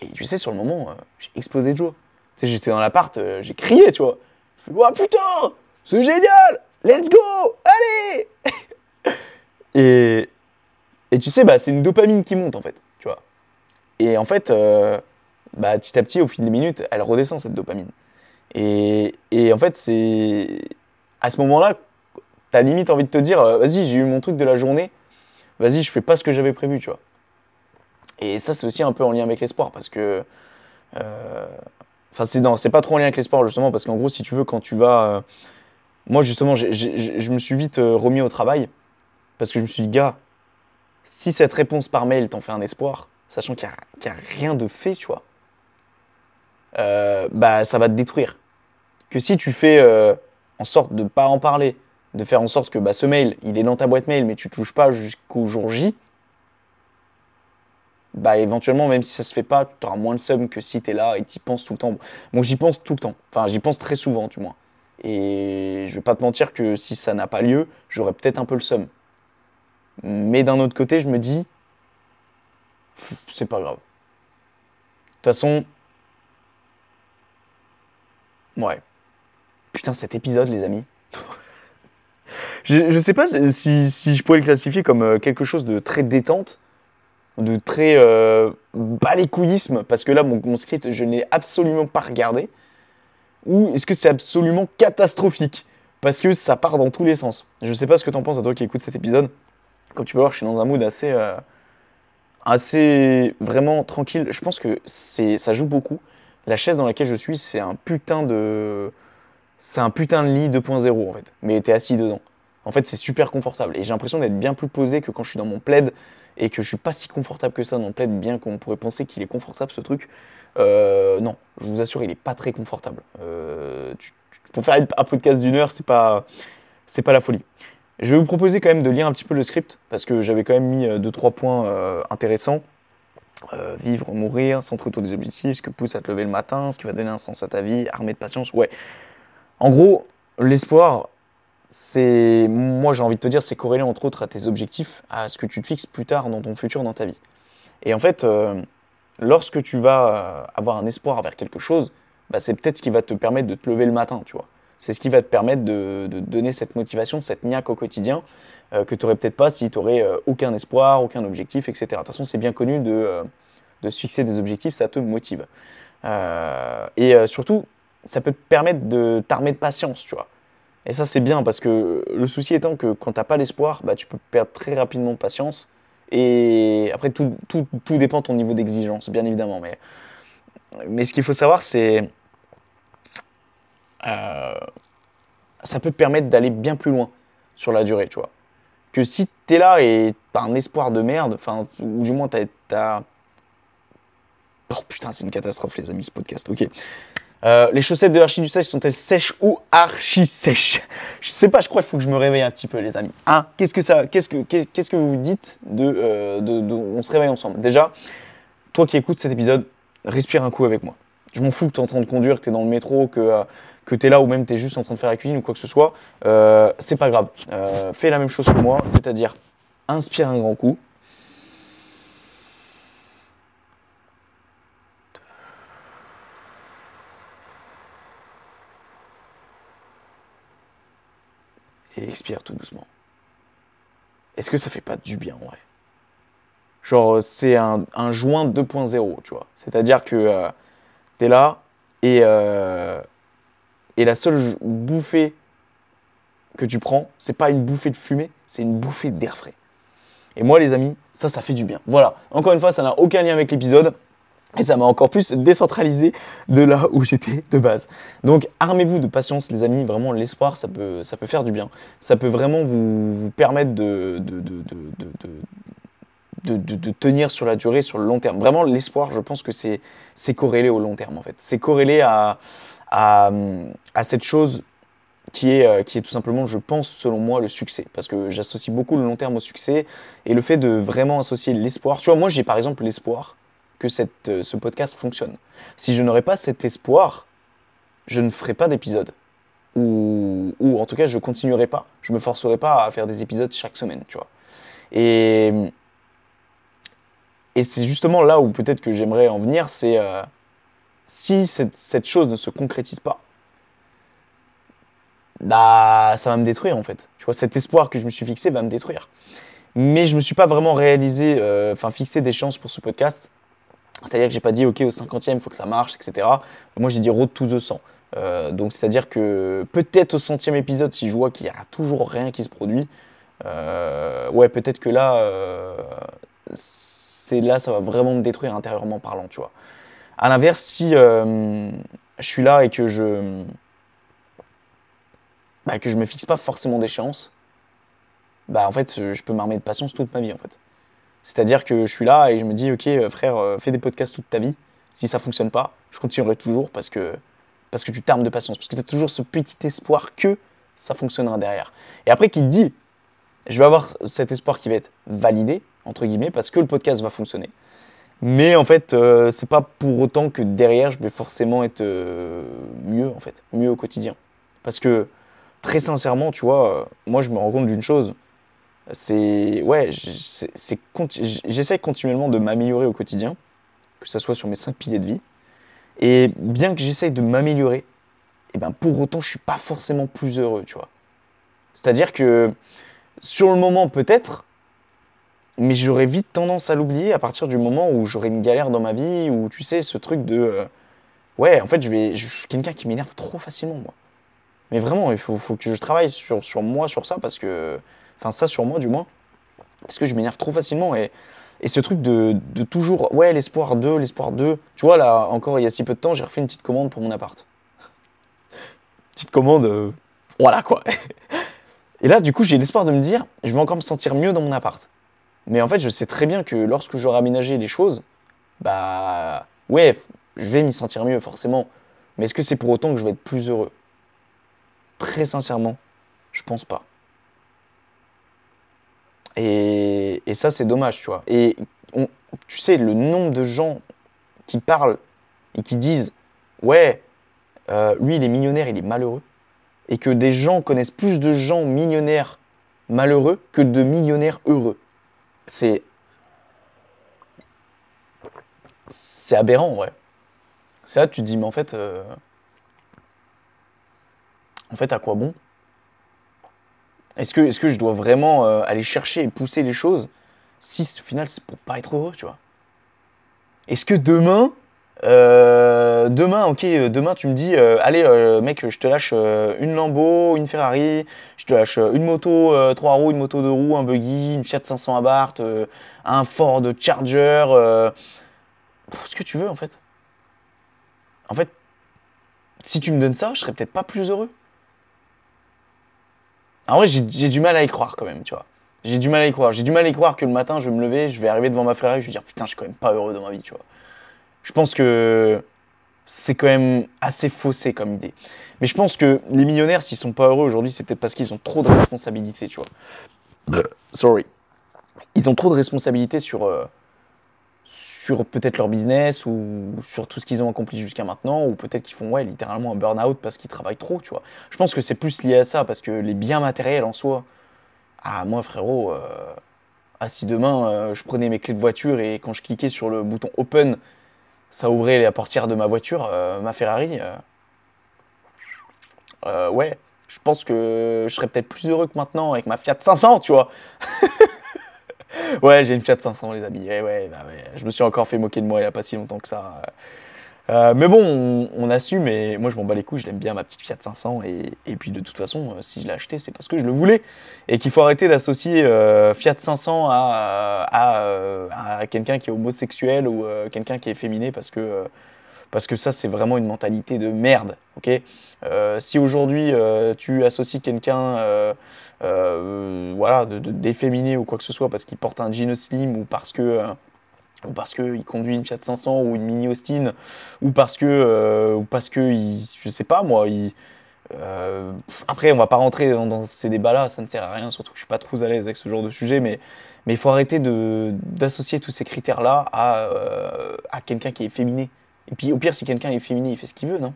Et tu sais, sur le moment, euh, j'ai explosé de joie. Tu sais, j'étais dans l'appart, euh, j'ai crié, tu vois. Je fais, oh putain, c'est génial, let's go, allez [laughs] Et, Et tu sais, bah, c'est une dopamine qui monte en fait, tu vois. Et en fait, bah, petit à petit, au fil des minutes, elle redescend cette dopamine. Et, et en fait, c'est à ce moment-là, t'as limite envie de te dire, euh, vas-y, j'ai eu mon truc de la journée, vas-y, je fais pas ce que j'avais prévu, tu vois. Et ça, c'est aussi un peu en lien avec l'espoir, parce que. euh, Enfin, c'est non, c'est pas trop en lien avec l'espoir, justement, parce qu'en gros, si tu veux, quand tu vas. euh, Moi, justement, je me suis vite remis au travail, parce que je me suis dit, gars, si cette réponse par mail t'en fait un espoir, sachant qu'il n'y a, a rien de fait, tu vois, euh, bah, ça va te détruire. Que si tu fais euh, en sorte de pas en parler, de faire en sorte que bah, ce mail, il est dans ta boîte mail, mais tu touches pas jusqu'au jour J, bah éventuellement, même si ça se fait pas, tu auras moins le seum que si tu es là et tu y penses tout le temps. Moi, j'y pense tout le temps. Enfin, j'y pense très souvent, du moins. Et je vais pas te mentir que si ça n'a pas lieu, j'aurais peut-être un peu le seum. Mais d'un autre côté, je me dis, c'est pas grave. De toute façon, ouais. Putain, cet épisode, les amis. [laughs] je, je sais pas si, si je pourrais le classifier comme euh, quelque chose de très détente, de très euh, parce que là, mon, script, je ne l'ai absolument pas regardé. Ou est-ce que c'est absolument catastrophique? Parce que ça part dans tous les sens. Je sais pas ce que t'en penses à toi qui écoutes cet épisode. Comme tu peux voir, je suis dans un mood assez, euh, assez vraiment tranquille. Je pense que ça joue beaucoup. La chaise dans laquelle je suis, c'est un putain de, c'est un putain de lit 2.0 en fait. Mais t'es assis dedans. En fait, c'est super confortable. Et j'ai l'impression d'être bien plus posé que quand je suis dans mon plaid et que je suis pas si confortable que ça dans le plaid, bien qu'on pourrait penser qu'il est confortable ce truc. Euh, non, je vous assure, il est pas très confortable. Euh, pour faire un podcast d'une heure, c'est pas, c'est pas la folie. Je vais vous proposer quand même de lire un petit peu le script parce que j'avais quand même mis 2-3 points euh, intéressants. Euh, vivre, mourir, centrer autour des objectifs, ce que pousse à te lever le matin, ce qui va donner un sens à ta vie, armé de patience. Ouais. En gros, l'espoir, c'est, moi j'ai envie de te dire, c'est corrélé entre autres à tes objectifs, à ce que tu te fixes plus tard dans ton futur, dans ta vie. Et en fait, euh, lorsque tu vas euh, avoir un espoir vers quelque chose, bah, c'est peut-être ce qui va te permettre de te lever le matin, tu vois. C'est ce qui va te permettre de, de donner cette motivation, cette niaque au quotidien euh, que tu n'aurais peut-être pas si tu n'aurais aucun espoir, aucun objectif, etc. De toute façon, c'est bien connu de, euh, de se fixer des objectifs, ça te motive. Euh, et euh, surtout, ça peut te permettre de t'armer de patience, tu vois. Et ça, c'est bien parce que le souci étant que quand tu n'as pas l'espoir, bah, tu peux perdre très rapidement patience. Et après, tout, tout, tout dépend de ton niveau d'exigence, bien évidemment. Mais, mais ce qu'il faut savoir, c'est. euh, ça peut te permettre d'aller bien plus loin sur la durée, tu vois. Que si tu es là et t'as un espoir de merde, enfin, ou du moins t'as. Oh putain, c'est une catastrophe, les amis, ce podcast, ok. Euh, les chaussettes de Archie du Sèche sont-elles sèches ou archi sèches Je sais pas, je crois qu'il faut que je me réveille un petit peu, les amis. Hein? Qu'est-ce que ça, qu'est-ce que, qu'est- qu'est-ce que vous dites de, euh, de, de- on se réveille ensemble? Déjà, toi qui écoutes cet épisode, respire un coup avec moi. Je m'en fous que tu es en train de conduire, que tu es dans le métro, que, euh, que tu es là ou même tu es juste en train de faire la cuisine ou quoi que ce soit. Euh, c'est pas grave. Euh, fais la même chose que moi, c'est-à-dire inspire un grand coup. Et expire tout doucement. Est-ce que ça fait pas du bien en vrai? Genre, c'est un, joint 2.0, tu vois. C'est-à-dire que tu es là et, euh, et la seule bouffée que tu prends, c'est pas une bouffée de fumée, c'est une bouffée d'air frais. Et moi, les amis, ça, ça fait du bien. Voilà. Encore une fois, ça n'a aucun lien avec l'épisode. Et ça m'a encore plus décentralisé de là où j'étais de base. Donc, armez-vous de patience, les amis. Vraiment, l'espoir, ça peut, ça peut faire du bien. Ça peut vraiment vous, permettre de, de, de, de- de- tenir sur la durée, sur le long terme. Vraiment, l'espoir, je pense que c'est corrélé au long terme, en fait. C'est corrélé à, à, cette chose qui est, euh, qui est tout simplement, je pense, selon moi, le succès. Parce que j'associe beaucoup le long terme au succès et le fait de vraiment associer l'espoir. Tu vois, moi, j'ai par exemple l'espoir que cette, euh, ce podcast fonctionne. Si je n'aurais pas cet espoir, je ne ferais pas d'épisode. Ou, ou en tout cas, je continuerai pas. Je me forcerai pas à faire des épisodes chaque semaine, tu vois. Et, et c'est justement là où peut-être que j'aimerais en venir, c'est euh, si cette, chose ne se concrétise pas, bah ça va me détruire en fait. Tu vois, cet espoir que je me suis fixé va me détruire. Mais je me suis pas vraiment réalisé, euh, enfin fixé des chances pour ce podcast. C'est-à-dire que j'ai pas dit, ok, au 50e, il faut que ça marche, etc. Moi, j'ai dit road to the 100. Euh, donc, c'est-à-dire que peut-être au centième épisode, si je vois qu'il y a toujours rien qui se produit, euh, ouais, peut-être que là, euh, c'est là, ça va vraiment me détruire intérieurement parlant, tu vois. À l'inverse, si je suis là et que je, bah, que je me fixe pas forcément d'échéance, bah en fait, je peux m'armer de patience toute ma vie, en fait. C'est-à-dire que je suis là et je me dis, ok, euh, frère, euh, fais des podcasts toute ta vie. Si ça fonctionne pas, je continuerai toujours parce que, parce que tu t'armes de patience, parce que tu as toujours ce petit espoir que ça fonctionnera derrière. Et après, qui te dit, je vais avoir cet espoir qui va être validé, entre guillemets, parce que le podcast va fonctionner. Mais en fait, euh, c'est pas pour autant que derrière, je vais forcément être mieux, en fait, mieux au quotidien. Parce que, très sincèrement, tu vois, moi, je me rends compte d'une chose c'est ouais, j'essaie continuellement de m'améliorer au quotidien, que ce soit sur mes cinq piliers de vie. Et bien que j'essaye de m'améliorer, et eh ben pour autant, je suis pas forcément plus heureux, tu vois. C'est-à-dire que sur le moment peut-être, mais j'aurais vite tendance à l'oublier à partir du moment où j'aurai une galère dans ma vie, ou tu sais, ce truc de euh, ouais, en fait, je vais, suis quelqu'un qui m'énerve trop facilement, moi. Mais vraiment, il faut, faut que je travaille sur, sur moi, sur ça, parce que Enfin, ça sur moi, du moins. Parce que je m'énerve trop facilement. Et, et ce truc de, de toujours, ouais, l'espoir 2, l'espoir 2. Tu vois, là, encore il y a si peu de temps, j'ai refait une petite commande pour mon appart. [laughs] petite commande, euh, voilà quoi. [laughs] et là, du coup, j'ai l'espoir de me dire, je vais encore me sentir mieux dans mon appart. Mais en fait, je sais très bien que lorsque j'aurai aménagé les choses, bah, ouais, je vais m'y sentir mieux, forcément. Mais est-ce que c'est pour autant que je vais être plus heureux? Très sincèrement, je pense pas. Et, ça, c'est dommage, tu vois. Et tu sais, le nombre de gens qui parlent et qui disent Ouais, euh, lui, il est millionnaire, il est malheureux. Et que des gens connaissent plus de gens millionnaires malheureux que de millionnaires heureux. C'est. C'est aberrant, ouais. C'est là tu te dis, mais en fait. Euh, en fait, à quoi bon? Est-ce que, est que je dois vraiment euh, aller chercher et pousser les choses si au final c'est pour pas être heureux, tu vois? Est-ce que demain, euh, demain, ok, euh, demain tu me dis, allez mec, je te lâche une Lambo, une Ferrari, je te lâche une moto 3 roues, une moto 2 roues, un buggy, une Fiat 500 Abarth, un Ford Charger, ce que tu veux en fait. En fait, si tu me donnes ça, je serais peut-être pas plus heureux. En vrai, j'ai du mal à y croire quand même, tu vois. J'ai du mal à y croire. J'ai du mal à y croire que le matin, je vais me lever, je vais arriver devant ma Ferrari, je vais dire putain, je suis quand même pas heureux dans ma vie, tu vois. Je pense que c'est quand même assez faussé comme idée. Mais je pense que les millionnaires, s'ils sont pas heureux aujourd'hui, c'est peut-être parce qu'ils ont trop de responsabilités, tu vois. Sorry. Ils ont trop de responsabilités sur, euh, sur peut-être leur business ou sur tout ce qu'ils ont accompli jusqu'à maintenant, ou peut-être qu'ils font ouais, littéralement un burn-out parce qu'ils travaillent trop, tu vois. Je pense que c'est plus lié à ça, parce que les biens matériels en soi, ah moi frérot, euh, ah, si demain euh, je prenais mes clés de voiture et quand je cliquais sur le bouton open, ça ouvrait la portière de ma voiture, euh, ma Ferrari, ouais, je pense que je serais peut-être plus heureux que maintenant avec ma Fiat 500, tu vois. [laughs] ouais, j'ai une Fiat 500, les amis. Eh ouais, bah ouais, Je me suis encore fait moquer de moi il n'y a pas si longtemps que ça. Euh, mais bon, on, assume, et moi je m'en bats les couilles, je l'aime bien ma petite Fiat 500, et, puis de toute façon, euh, si je l'ai acheté, c'est parce que je le voulais, et qu'il faut arrêter d'associer euh, Fiat 500 à, à, quelqu'un qui est homosexuel ou quelqu'un qui est féminé, parce que, parce que ça c'est vraiment une mentalité de merde, ok? Si aujourd'hui tu associes quelqu'un voilà, ou quoi que ce soit parce qu'il porte un jean slim ou parce que ou parce qu'il conduit une Fiat 500 ou une Mini Austin, ou parce que, euh, ou parce que je sais pas moi, il, après on va pas rentrer dans, ces débats-là, ça ne sert à rien, surtout que je suis pas trop à l'aise avec ce genre de sujet, mais mais il faut arrêter d'associer tous ces critères-là à, à quelqu'un qui est féminé. Et puis au pire, si quelqu'un est féminé, il fait ce qu'il veut, non?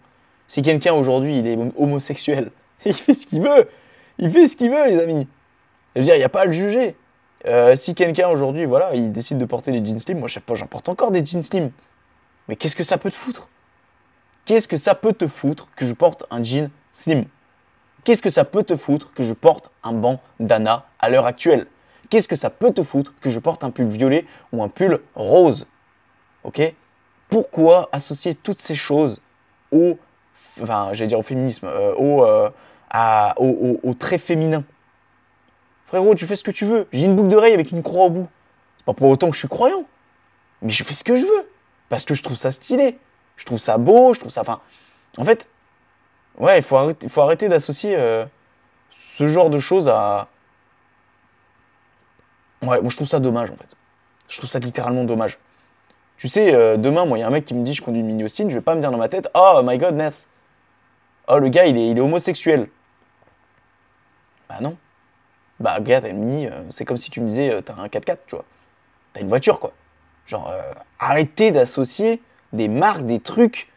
Si quelqu'un aujourd'hui il est homosexuel, [laughs] il fait ce qu'il veut. Il fait ce qu'il veut, les amis. Je veux dire, il n'y a pas à le juger. Euh, si quelqu'un aujourd'hui, voilà, il décide de porter des jeans slim, moi je sais pas, j'en porte encore des jeans slim. Mais qu'est-ce que ça peut te foutre? Qu'est-ce que ça peut te foutre que je porte un jean slim? Qu'est-ce que ça peut te foutre que je porte un bandana à l'heure actuelle? Qu'est-ce que ça peut te foutre que je porte un pull violet ou un pull rose? Ok? Pourquoi associer toutes ces choses au, enfin, j'allais dire au féminisme, euh, au, euh, à- au, trait féminin? Frérot, tu fais ce que tu veux. J'ai une boucle d'oreille avec une croix au bout. C'est pas pour autant que je suis croyant. Mais je fais ce que je veux. Parce que je trouve ça stylé. Je trouve ça beau, je trouve ça. Enfin, en fait, ouais, il faut arrêter, d'associer euh, ce genre de choses à. Ouais, moi je trouve ça dommage en fait. Je trouve ça littéralement dommage. Tu sais, euh, demain, moi, il y a un mec qui me dit je conduis une mini Austin, je vais pas me dire dans ma tête, oh my godness, oh le gars il est, il est homosexuel. Bah non. Bah gars, t'as une mini, euh, c'est comme si tu me disais, euh, t'as un 4x4, tu vois. T'as une voiture quoi. Genre, euh, arrêtez d'associer des marques, des trucs.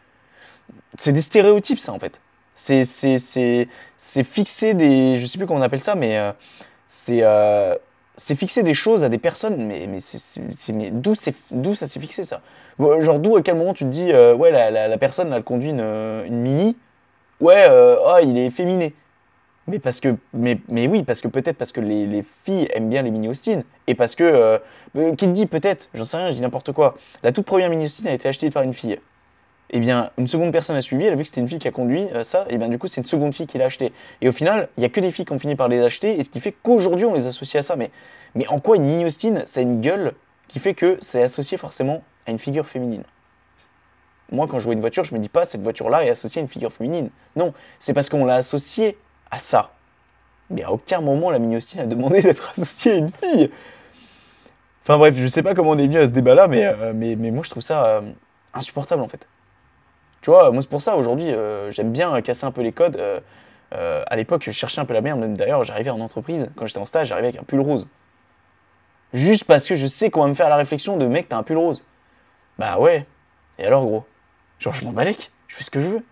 C'est des stéréotypes ça en fait. C'est, c'est, c'est, c'est fixer des. Je sais plus comment on appelle ça, mais c'est. c'est fixer des choses à des personnes, mais, mais, c'est, mais d'où, c'est, d'où ça s'est fixé ça? Genre d'où à quel moment tu te dis, ouais, la, la, personne, elle conduit une, une mini, ouais, oh, il est féminé. Mais parce que, mais, mais oui, parce que peut-être parce que les, les filles aiment bien les mini Austin, et parce que, euh, euh, qui te dit peut-être, j'en sais rien, je dis n'importe quoi, la toute première mini Austin a été achetée par une fille. Eh bien, une seconde personne a suivi, elle a vu que c'était une fille qui a conduit euh, ça, et bien du coup, c'est une seconde fille qui l'a acheté. Et au final, il n'y a que des filles qui ont fini par les acheter, et ce qui fait qu'aujourd'hui, on les associe à ça. Mais, mais en quoi une mini Austin, ça a une gueule qui fait que c'est associé forcément à une figure féminine? Moi, quand je vois une voiture, je me dis pas, cette voiture-là est associée à une figure féminine. Non, c'est parce qu'on l'a associée à ça. Mais à aucun moment, la mini Austin a demandé [laughs] d'être associée à une fille. Enfin bref, je sais pas comment on est venu à ce débat-là, mais, euh, moi, je trouve ça euh, insupportable, en fait. Tu vois, moi c'est pour ça aujourd'hui, euh, j'aime bien casser un peu les codes. À l'époque, je cherchais un peu la merde. Même D'ailleurs, j'arrivais en entreprise, quand j'étais en stage, j'arrivais avec un pull rose. Juste parce que je sais qu'on va me faire la réflexion de mec, t'as un pull rose. Bah ouais. Et alors, gros? Genre, je m'en balèque, je fais ce que je veux.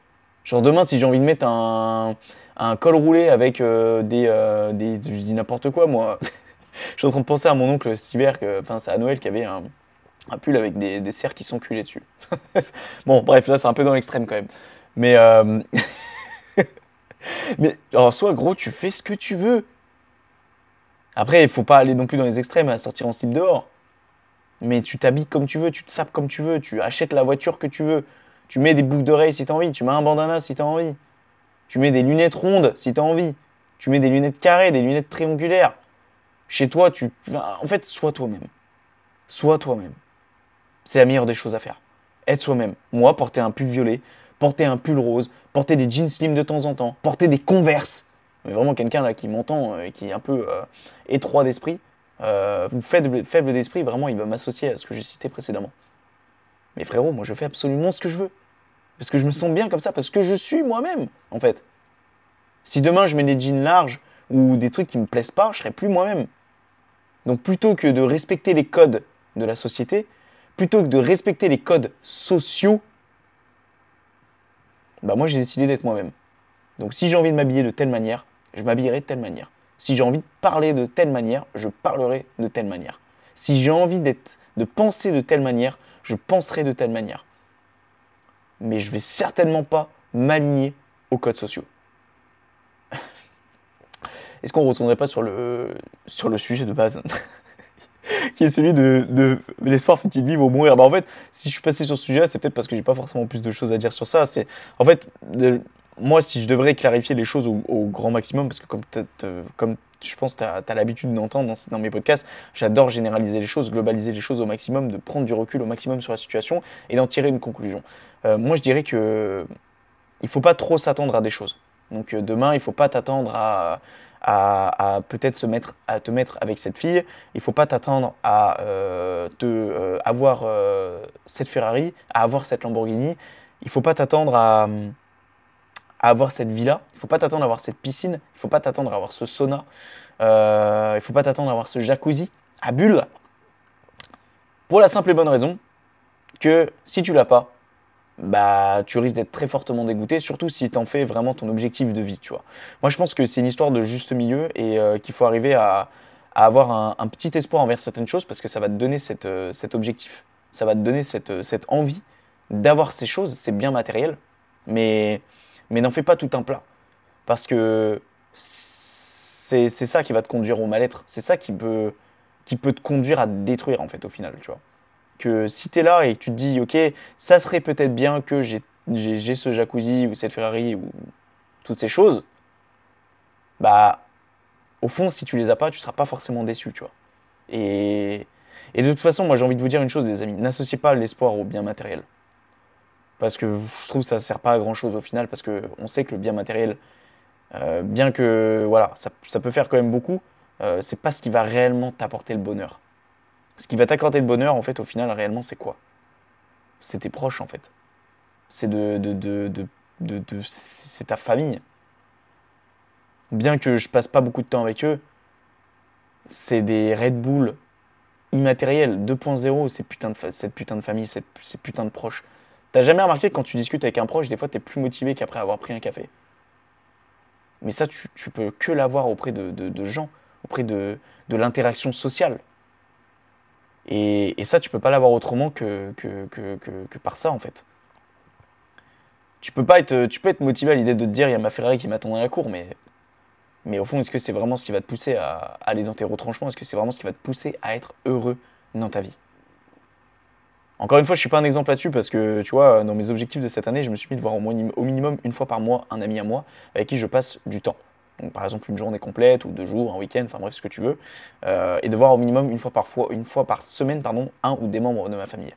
Genre, demain, si j'ai envie de mettre un, un col roulé avec euh, des, euh, des. Je dis n'importe quoi, moi. [laughs] je suis en train de penser à mon oncle cet hiver, enfin, c'est à Noël, qui avait un, un pull avec des, des cerfs qui s'enculaient dessus. [laughs] Bon, bref, là, c'est un peu dans l'extrême quand même. Mais, euh, [laughs] mais en soi, gros, tu fais ce que tu veux. Après, il faut pas aller non plus dans les extrêmes à sortir en slip dehors. Mais tu t'habilles comme tu veux, tu te sapes comme tu veux, tu achètes la voiture que tu veux. Tu mets des boucles d'oreilles si t'as envie, tu mets un bandana si t'as envie. Tu mets des lunettes rondes si t'as envie. Tu mets des lunettes carrées, des lunettes triangulaires. Chez toi, tu. En fait, sois toi-même. Sois toi-même. C'est la meilleure des choses à faire être soi-même. Moi, porter un pull violet, porter un pull rose, porter des jeans slim de temps en temps, porter des converses. Mais vraiment quelqu'un là qui m'entend euh, et qui est un peu euh, étroit d'esprit, euh, faible, faible d'esprit, vraiment il va m'associer à ce que j'ai cité précédemment. Mais frérot, moi je fais absolument ce que je veux. Parce que je me sens bien comme ça, parce que je suis moi-même, en fait. Si demain je mets des jeans larges ou des trucs qui me plaisent pas, je serai plus moi-même. Donc plutôt que de respecter les codes de la société, plutôt que de respecter les codes sociaux, bah moi j'ai décidé d'être moi-même. Donc si j'ai envie de m'habiller de telle manière, je m'habillerai de telle manière. Si j'ai envie de parler de telle manière, je parlerai de telle manière. Si j'ai envie d'être, de penser de telle manière, je penserai de telle manière. Mais je vais certainement pas m'aligner aux codes sociaux. Est-ce qu'on ne retournerait pas sur le, sur le sujet de base [laughs] qui est celui de, l'espoir fait-il vivre ou mourir? Bah en fait, si je suis passé sur ce sujet-là, c'est peut-être parce que j'ai pas forcément plus de choses à dire sur ça. C'est en fait, moi, si je devrais clarifier les choses au, grand maximum, parce que comme, euh, comme je pense que tu as, l'habitude d'entendre dans, dans mes podcasts, j'adore généraliser les choses, globaliser les choses au maximum, de prendre du recul au maximum sur la situation et d'en tirer une conclusion. Euh, moi, je dirais que il faut pas trop s'attendre à des choses. Donc euh, demain, il faut pas t'attendre à, à, peut-être se mettre à te mettre avec cette fille. Il faut pas t'attendre à euh, te avoir cette Ferrari, à avoir cette Lamborghini. Il faut pas t'attendre à, à avoir cette villa. Il faut pas t'attendre à avoir cette piscine. Il faut pas t'attendre à avoir ce sauna. Euh, il faut pas t'attendre à avoir ce jacuzzi à bulles. Pour la simple et bonne raison que si tu l'as pas, bah tu risques d'être très fortement dégoûté, surtout si tu en fais vraiment ton objectif de vie, tu vois. Moi je pense que c'est une histoire de juste milieu et euh, qu'il faut arriver à, avoir un, petit espoir envers certaines choses parce que ça va te donner euh, cet objectif, ça va te donner cette, cette envie d'avoir ces choses, c'est bien matériel, mais, mais n'en fais pas tout un plat parce que c'est ça qui va te conduire au mal-être, c'est ça qui peut qui peut te conduire à te détruire en fait au final, tu vois. Que si tu es là et que tu te dis, ok, ça serait peut-être bien que j'ai ce jacuzzi ou cette Ferrari ou toutes ces choses, bah, au fond, si tu les as pas, tu seras pas forcément déçu, tu vois. Et, et de toute façon, moi j'ai envie de vous dire une chose, les amis, n'associez pas l'espoir au bien matériel. Parce que je trouve que ça ne sert pas à grand chose au final, parce qu'on sait que le bien matériel, euh, bien que voilà, ça, peut faire quand même beaucoup, euh, c'est pas ce qui va réellement t'apporter le bonheur. Ce qui va t'accorder le bonheur, en fait, au final, réellement, c'est quoi? C'est tes proches, en fait. C'est de, de, de, de c'est ta famille. Bien que je passe pas beaucoup de temps avec eux, c'est des Red Bull immatériels 2.0, ces putains de cette putain de famille, ces putains de proches. T'as jamais remarqué que quand tu discutes avec un proche, des fois, tu es plus motivé qu'après avoir pris un café? Mais ça, tu, peux que l'avoir auprès de, gens, auprès de, l'interaction sociale. Et, ça, tu peux pas l'avoir autrement que par ça, en fait. Tu peux, pas être, motivé à l'idée de te dire, il y a ma Ferrari qui m'attend dans la cour, mais au fond, est-ce que c'est vraiment ce qui va te pousser à aller dans tes retranchements? Est-ce que c'est vraiment ce qui va te pousser à être heureux dans ta vie? Encore une fois, je suis pas un exemple là-dessus parce que, tu vois, dans mes objectifs de cette année, je me suis mis de voir au, minimum une fois par mois un ami à moi avec qui je passe du temps. Donc, par exemple, une journée complète ou deux jours, un week-end, enfin bref, ce que tu veux. Euh, et de voir au minimum une fois par, une fois par semaine pardon, un ou des membres de ma famille.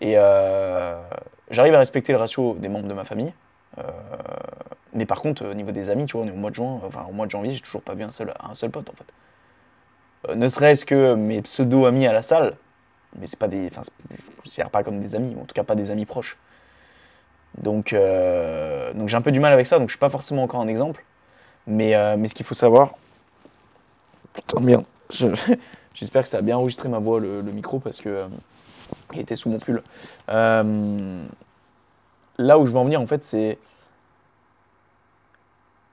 Et euh, j'arrive à respecter le ratio des membres de ma famille. Euh, mais par contre, au niveau des amis, tu vois, on est au mois de juin, enfin au mois de janvier, j'ai toujours pas vu un seul, un seul pote en fait. ne serait-ce que mes pseudo-amis à la salle, mais c'est pas des, enfin, je ne pas comme des amis, en tout cas pas des amis proches. Donc, euh, donc j'ai un peu du mal avec ça, donc je suis pas forcément encore un exemple. Mais, euh, mais ce qu'il faut savoir, putain bien, [laughs] j'espère que ça a bien enregistré ma voix le, micro parce que euh, il était sous mon pull. là où je veux en venir en fait, c'est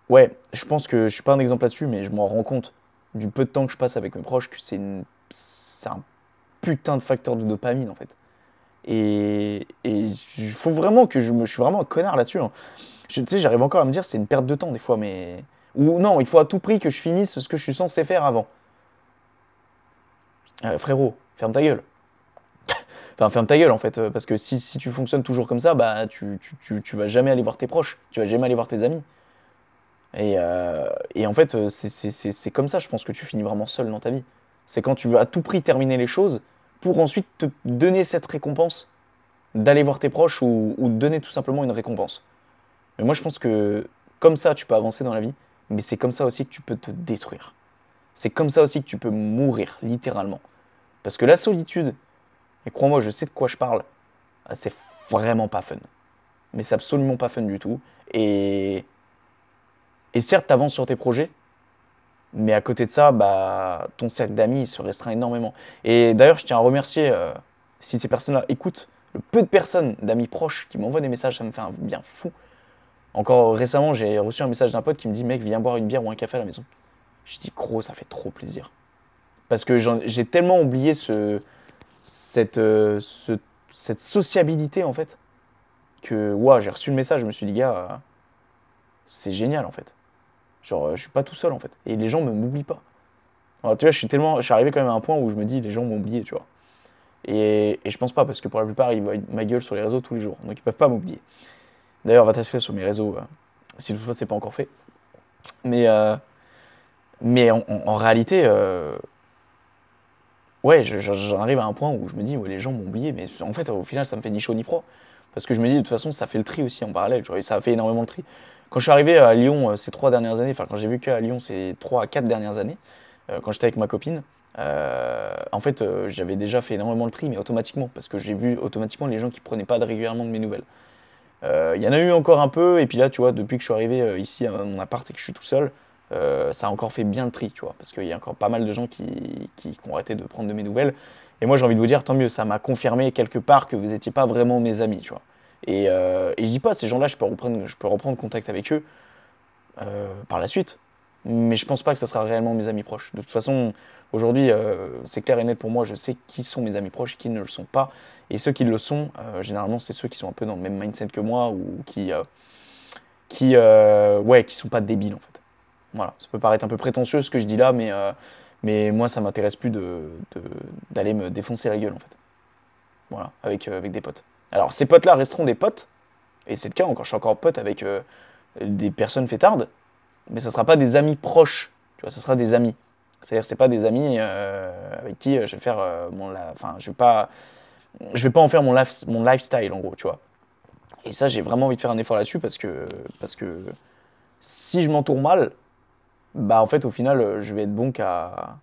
ouais, je pense que je suis pas un exemple là-dessus, mais je m'en rends compte du peu de temps que je passe avec mes proches que c'est un putain de facteur de dopamine en fait. Et il faut vraiment que je me. Je suis vraiment un connard là-dessus. Hein. tu sais, j'arrive encore à me dire c'est une perte de temps des fois, mais. Ou non, il faut à tout prix que je finisse ce que je suis censé faire avant. Euh, frérot, ferme ta gueule. [laughs] enfin, ferme ta gueule en fait, euh, parce que si, tu fonctionnes toujours comme ça, bah tu, tu, tu, vas jamais aller voir tes proches, tu vas jamais aller voir tes amis. Et, euh, et en fait, c'est comme ça, je pense que tu finis vraiment seul dans ta vie. C'est quand tu veux à tout prix terminer les choses pour ensuite te donner cette récompense d'aller voir tes proches ou, donner tout simplement une récompense. Mais moi, je pense que comme ça, tu peux avancer dans la vie, mais c'est comme ça aussi que tu peux te détruire. C'est comme ça aussi que tu peux mourir, littéralement. Parce que la solitude, et crois-moi, je sais de quoi je parle, ah, c'est vraiment pas fun. Mais c'est absolument pas fun du tout. Et, et certes, tu avances sur tes projets, mais à côté de ça, bah, ton cercle d'amis se restreint énormément. Et d'ailleurs, je tiens à remercier, euh, si ces personnes-là écoutent, le peu de personnes, d'amis proches qui m'envoient des messages, ça me fait un bien fou. Encore récemment, j'ai reçu un message d'un pote qui me dit Mec, viens boire une bière ou un café à la maison. Je dis Gros, ça fait trop plaisir. Parce que j'ai tellement oublié ce, cette, euh, cette sociabilité, en fait, que ouais, j'ai reçu le message, je me suis dit Gars, euh, c'est génial, en fait. Genre, euh, je suis pas tout seul en fait. Et les gens ne m'oublient pas. Tu vois, je suis tellement. Je suis arrivé quand même à un point où je me dis, les gens m'ont oublié, tu vois. Et, et, je pense pas, parce que pour la plupart, ils voient ma gueule sur les réseaux tous les jours. Donc ils peuvent pas m'oublier. D'ailleurs, va t'inscrire sur mes réseaux, euh, si toutefois c'est pas encore fait. Mais, euh, mais en, réalité, euh, ouais, j'en arrive à un point où je me dis, ouais, les gens m'ont oublié. Mais en fait, au final, ça me fait ni chaud ni froid. Parce que je me dis, de toute façon, ça fait le tri aussi en parallèle. et ça fait énormément le tri. Quand je suis arrivé à Lyon euh, ces trois dernières années, enfin quand j'ai vécu à Lyon ces trois à quatre dernières années, euh, quand j'étais avec ma copine, euh, en fait j'avais déjà fait énormément le tri, mais automatiquement, parce que j'ai vu automatiquement les gens qui prenaient pas régulièrement de mes nouvelles. Il y en a eu encore un peu, et puis là, tu vois, depuis que je suis arrivé ici à mon appart et que je suis tout seul, ça a encore fait bien le tri, tu vois, parce qu'il y a encore pas mal de gens qui, qui, qui, ont arrêté de prendre de mes nouvelles. Et moi, j'ai envie de vous dire, tant mieux, ça m'a confirmé quelque part que vous n'étiez pas vraiment mes amis, tu vois. Et, euh, et je dis pas, ces gens-là, je, peux reprendre, je peux reprendre contact avec eux euh, par la suite. Mais je pense pas que ça sera réellement mes amis proches. De toute façon, aujourd'hui, euh, c'est clair et net pour moi, je sais qui sont mes amis proches et qui ne le sont pas. Et ceux qui le sont, généralement, c'est ceux qui sont un peu dans le même mindset que moi ou qui, qui, ouais, qui sont pas débiles en fait. Voilà, ça peut paraître un peu prétentieux ce que je dis là, mais, Mais moi, ça m'intéresse plus de, de- d'aller me défoncer la gueule, en fait. Voilà, avec, euh, avec des potes. Alors, ces potes-là resteront des potes, et c'est le cas, encore, je suis encore pote avec euh, des personnes fêtardes, mais ça sera pas des amis proches, tu vois, ça sera des amis. C'est-à-dire, c'est pas des amis euh, avec qui euh, je vais faire mon, enfin, je vais vais pas en faire mon, life- mon lifestyle, en gros, tu vois. Et ça, j'ai vraiment envie de faire un effort là-dessus parce que, parce que si je m'entoure mal, bah en fait, au final, je vais être bon qu'à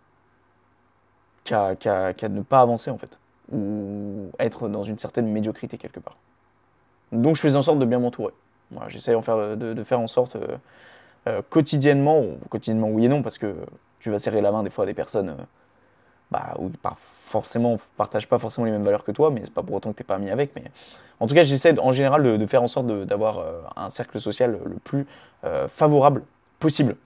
qu'à qu'à ne pas avancer, en fait. Ou être dans une certaine médiocrité quelque part. Donc, je fais en sorte de bien m'entourer. Voilà, J'essaie en faire, de, de faire en sorte euh, euh, quotidiennement, ou quotidiennement oui et non, parce que tu vas serrer la main des fois à des personnes euh, bah, où par- forcément partagent pas forcément les mêmes valeurs que toi, mais c'est pas pour autant que tu n'es pas ami avec. Mais en tout cas, j'essaie en général de, faire en sorte d'avoir euh, un cercle social le plus euh, favorable possible.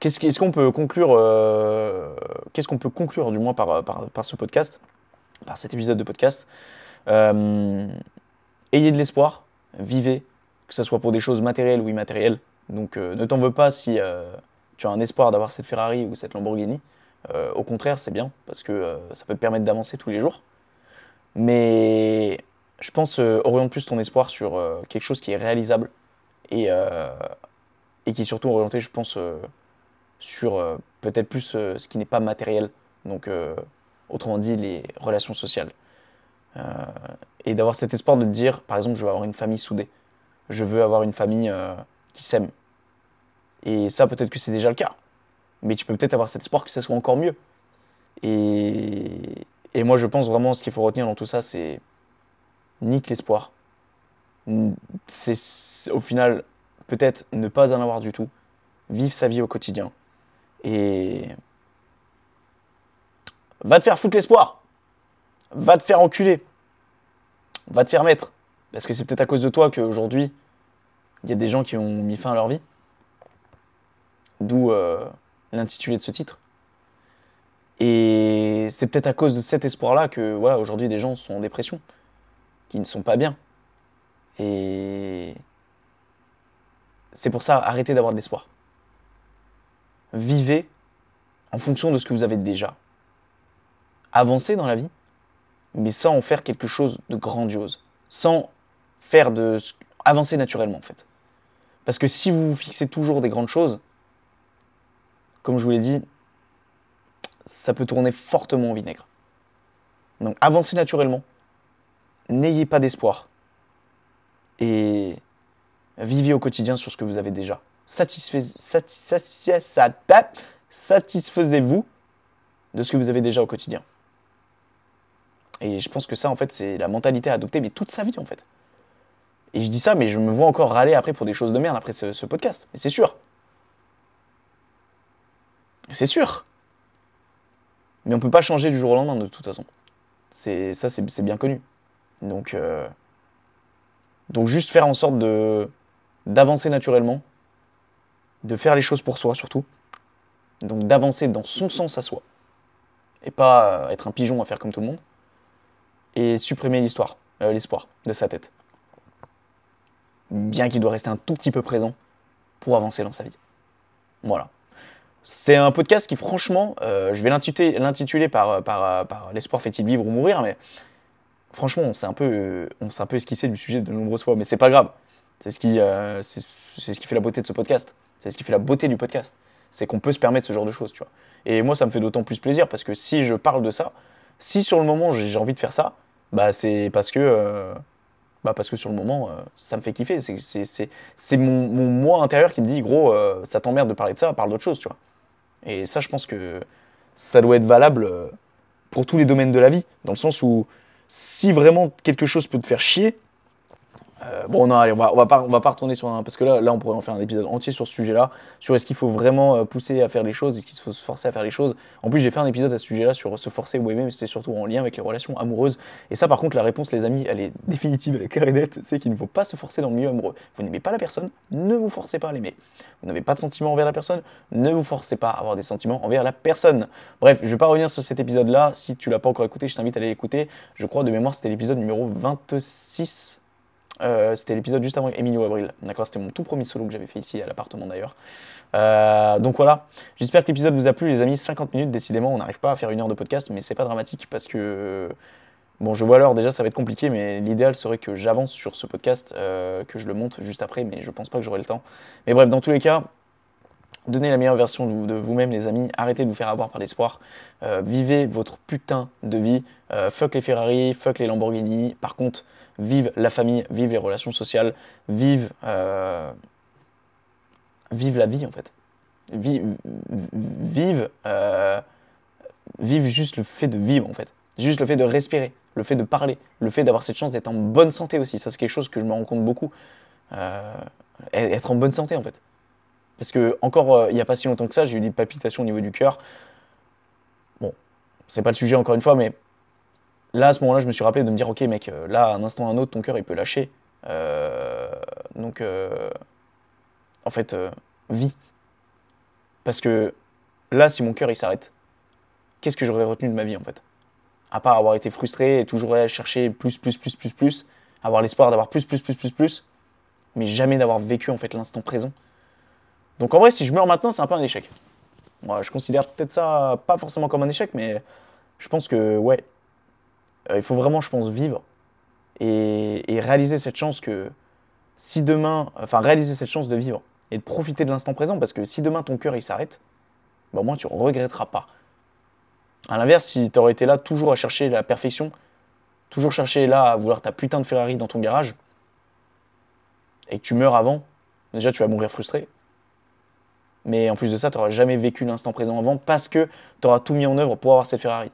Qu'est-ce qu'on peut conclure, euh, qu'est-ce qu'on peut conclure du moins par, par, par ce podcast, par cet épisode de podcast Euh, Ayez de l'espoir, vivez, que ce soit pour des choses matérielles ou immatérielles. Donc euh, ne t'en veux pas si euh, tu as un espoir d'avoir cette Ferrari ou cette Lamborghini. Au contraire, c'est bien parce que ça peut te permettre d'avancer tous les jours. Mais je pense oriente plus ton espoir sur quelque chose qui est réalisable et, et qui est surtout orienté, je pense, sur peut-être plus ce qui n'est pas matériel. Donc, autrement dit, les relations sociales. Euh, et d'avoir cet espoir de dire, par exemple, je veux avoir une famille soudée. Je veux avoir une famille euh, qui s'aime. Et ça, peut-être que c'est déjà le cas. Mais tu peux peut-être avoir cet espoir que ça soit encore mieux. Et, et moi, je pense vraiment ce qu'il faut retenir dans tout ça, c'est nique l'espoir. C'est- au final peut-être ne pas en avoir du tout. Vivre sa vie au quotidien. Et va te faire foutre l'espoir. Va te faire enculer. Va te faire mettre. Parce que c'est peut-être à cause de toi qu'aujourd'hui, il y a des gens qui ont mis fin à leur vie. D'où euh, l'intitulé de ce titre. Et c'est peut-être à cause de cet espoir-là que voilà, aujourd'hui des gens sont en dépression, qui ne sont pas bien. Et c'est pour ça, arrêtez d'avoir de l'espoir. Vivez en fonction de ce que vous avez déjà. Avancez dans la vie, mais sans en faire quelque chose de grandiose. Sans faire de... ce- Avancer naturellement, en fait. Parce que si vous vous fixez toujours des grandes choses, comme je vous l'ai dit, ça peut tourner fortement au vinaigre. Donc avancez naturellement, n'ayez pas d'espoir et vivez au quotidien sur ce que vous avez déjà. Satisfais- satis- satis- sat- Satisfaisez-vous de ce que vous avez déjà au quotidien. Et je pense que ça, en fait, c'est la mentalité à adopter, mais toute sa vie, en fait. Et je dis ça, mais je me vois encore râler après pour des choses de merde après ce, podcast. Mais c'est sûr. C'est sûr. Mais on peut pas changer du jour au lendemain de toute façon. C'est ça, c'est c'est bien connu. Donc, euh, donc juste faire en sorte de d'avancer naturellement, de faire les choses pour soi surtout. Donc d'avancer dans son sens à soi et pas euh, être un pigeon à faire comme tout le monde et supprimer l'histoire, euh, l'espoir de sa tête. Bien qu'il doit rester un tout petit peu présent pour avancer dans sa vie. Voilà. C'est un podcast qui, franchement, euh, je vais l'intituler, l'intituler par, L'espoir fait-il vivre ou mourir, mais franchement, on s'est un peu, euh, on un peu esquissé du sujet de nombreuses fois, mais c'est pas grave. C'est ce, qui, euh, ce qui fait la beauté de ce podcast. C'est ce qui fait la beauté du podcast. C'est qu'on peut se permettre ce genre de choses, tu vois. Et moi, ça me fait d'autant plus plaisir parce que si je parle de ça, si sur le moment j'ai envie de faire ça, bah c'est parce que, euh, bah parce que sur le moment, euh, ça me fait kiffer. C'est, mon, mon moi intérieur qui me dit, gros, euh, ça t'emmerde de parler de ça, parle d'autre chose, tu vois. Et ça, je pense que ça doit être valable pour tous les domaines de la vie, dans le sens où si vraiment quelque chose peut te faire chier, euh, bon, non, on va, va pas retourner sur un. Parce que là, là, on pourrait en faire un épisode entier sur ce sujet-là. Sur est-ce qu'il faut vraiment euh, pousser à faire les choses, est-ce qu'il faut se forcer à faire les choses. En plus, j'ai fait un épisode à ce sujet-là sur se forcer ou aimer, mais c'était surtout en lien avec les relations amoureuses. Et ça, par contre, la réponse, les amis, elle est définitive, elle est claire et nette. C'est qu'il ne faut pas se forcer dans le milieu amoureux. Vous n'aimez pas la personne, ne vous forcez pas à l'aimer. Vous n'avez pas de sentiments envers la personne, ne vous forcez pas à avoir des sentiments envers la personne. Bref, je vais pas revenir sur cet épisode-là. Si tu l'as pas encore écouté, je t'invite à aller l'écouter. Je crois de mémoire, c'était l'épisode numéro 26. Euh, c'était l'épisode juste avant Emilio Abril. D'accord, c'était mon tout premier solo que j'avais fait ici à l'appartement d'ailleurs. Euh, donc voilà, j'espère que l'épisode vous a plu, les amis. 50 minutes, décidément, on n'arrive pas à faire une heure de podcast, mais c'est pas dramatique parce que. Bon, je vois l'heure déjà, ça va être compliqué, mais l'idéal serait que j'avance sur ce podcast, euh, que je le monte juste après, mais je pense pas que j'aurai le temps. Mais bref, dans tous les cas, donnez la meilleure version de vous-même, les amis. Arrêtez de vous faire avoir par l'espoir. Vivez votre putain de vie. Fuck les Ferrari, fuck les Lamborghini. Par contre, vive la famille, vive les relations sociales, vive, euh, vive la vie en fait. Vive, euh, vive juste le fait de vivre en fait. Juste le fait de respirer, le fait de parler, le fait d'avoir cette chance d'être en bonne santé aussi. Ça, c'est quelque chose que je me rends compte beaucoup. Euh, être en bonne santé en fait. Parce que encore il n'y a pas si longtemps que ça, j'ai eu des palpitations au niveau du cœur. Bon, c'est pas le sujet encore une fois, mais là à ce moment-là, je me suis rappelé de me dire, ok mec, euh, là à un instant ou à un autre, ton cœur il peut lâcher. Euh, donc, euh, en fait, vis. Parce que là, si mon cœur il s'arrête, qu'est-ce que j'aurais retenu de ma vie en fait? À part avoir été frustré et toujours aller chercher plus, plus, plus, plus, plus, avoir l'espoir d'avoir plus, plus, plus, plus, plus, mais jamais d'avoir vécu en fait l'instant présent. Donc en vrai, si je meurs maintenant, c'est un peu un échec. Moi, je considère peut-être ça pas forcément comme un échec, mais je pense que ouais, Euh, il faut vraiment, je pense, vivre et, réaliser cette chance que si demain, enfin réaliser cette chance de vivre et de profiter de l'instant présent, parce que si demain ton cœur il s'arrête, bah, au moins tu regretteras pas. À l'inverse, si tu aurais été là toujours à chercher la perfection, toujours chercher là à vouloir ta putain de Ferrari dans ton garage, et que tu meurs avant, déjà tu vas mourir frustré. Mais en plus de ça, tu n'auras jamais vécu l'instant présent avant parce que tu auras tout mis en œuvre pour avoir cette Ferrari.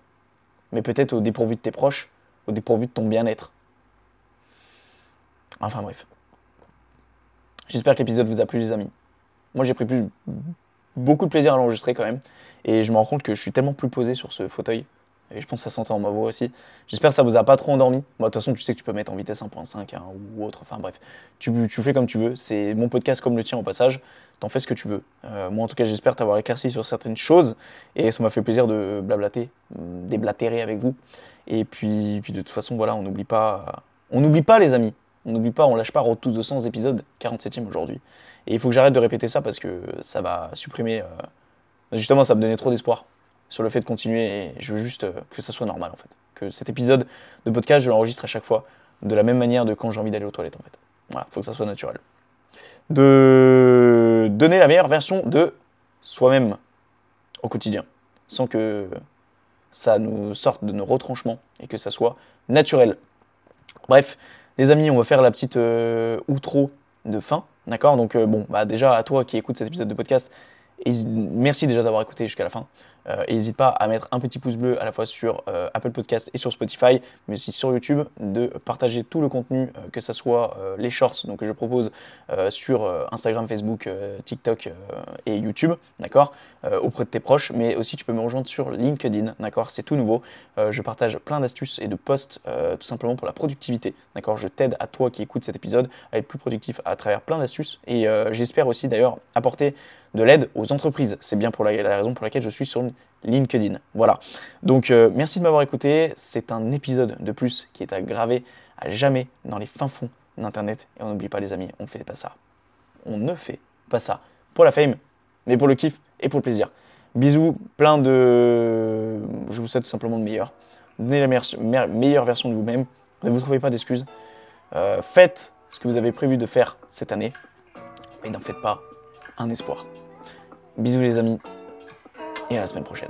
Mais peut-être au dépourvu de tes proches, au dépourvu de ton bien-être. Enfin bref. J'espère que l'épisode vous a plu, les amis. Moi, j'ai pris beaucoup de plaisir à l'enregistrer quand même. Et je me rends compte que je suis tellement plus posé sur ce fauteuil. Et je pense que ça s'entend en ma voix aussi. J'espère que ça vous a pas trop endormi. Moi, de toute façon, tu sais que tu peux mettre en vitesse 1.5 hein, ou autre. Enfin bref, tu, tu fais comme tu veux. C'est mon podcast comme le tien au passage. T'en fais ce que tu veux. Euh, moi, en tout cas, j'espère t'avoir éclairci sur certaines choses. Et ça m'a fait plaisir de blablater, hum, déblatérer avec vous. Et puis, puis de toute façon, voilà, on n'oublie pas. On n'oublie pas, les amis. On n'oublie pas, on lâche pas Road to the 100 épisodes, 47e aujourd'hui. Et il faut que j'arrête de répéter ça parce que ça va supprimer. euh, Justement, ça me donnait trop d'espoir sur le fait de continuer et je veux juste euh, que ça soit normal en fait. Que cet épisode de podcast, je l'enregistre à chaque fois de la même manière de quand j'ai envie d'aller aux toilettes en fait. Voilà, faut que ça soit naturel. De donner la meilleure version de soi-même au quotidien, sans que ça nous sorte de nos retranchements et que ça soit naturel. Bref, les amis, on va faire la petite euh, outro de fin, d'accord? Donc euh, bon, bah déjà à toi qui écoute cet épisode de podcast, merci déjà d'avoir écouté jusqu'à la fin. Euh, n'hésite pas à mettre un petit pouce bleu à la fois sur euh, Apple Podcast et sur Spotify, mais aussi sur YouTube, de partager tout le contenu, euh, que ce soit les shorts donc, que je propose sur Instagram, Facebook, TikTok et YouTube, d'accord, auprès de tes proches, mais aussi tu peux me rejoindre sur LinkedIn, d'accord, c'est tout nouveau. Je partage plein d'astuces et de posts tout simplement pour la productivité, d'accord. Je t'aide à toi qui écoutes cet épisode à être plus productif à travers plein d'astuces et j'espère aussi d'ailleurs apporter de l'aide aux entreprises. C'est bien pour la, raison pour laquelle je suis sur LinkedIn. Voilà. Donc euh, merci de m'avoir écouté. C'est un épisode de plus qui est à graver à jamais dans les fins fonds d'Internet. Et on n'oublie pas les amis, on ne fait pas ça. On ne fait pas ça pour la fame, mais pour le kiff et pour le plaisir. Bisous, plein de... Je vous souhaite tout simplement de meilleur. Donnez la meilleure, me- meilleure version de vous-même. Ne vous trouvez pas d'excuses. Euh, faites ce que vous avez prévu de faire cette année. Et n'en faites pas un espoir. Bisous les amis. Et à la semaine prochaine.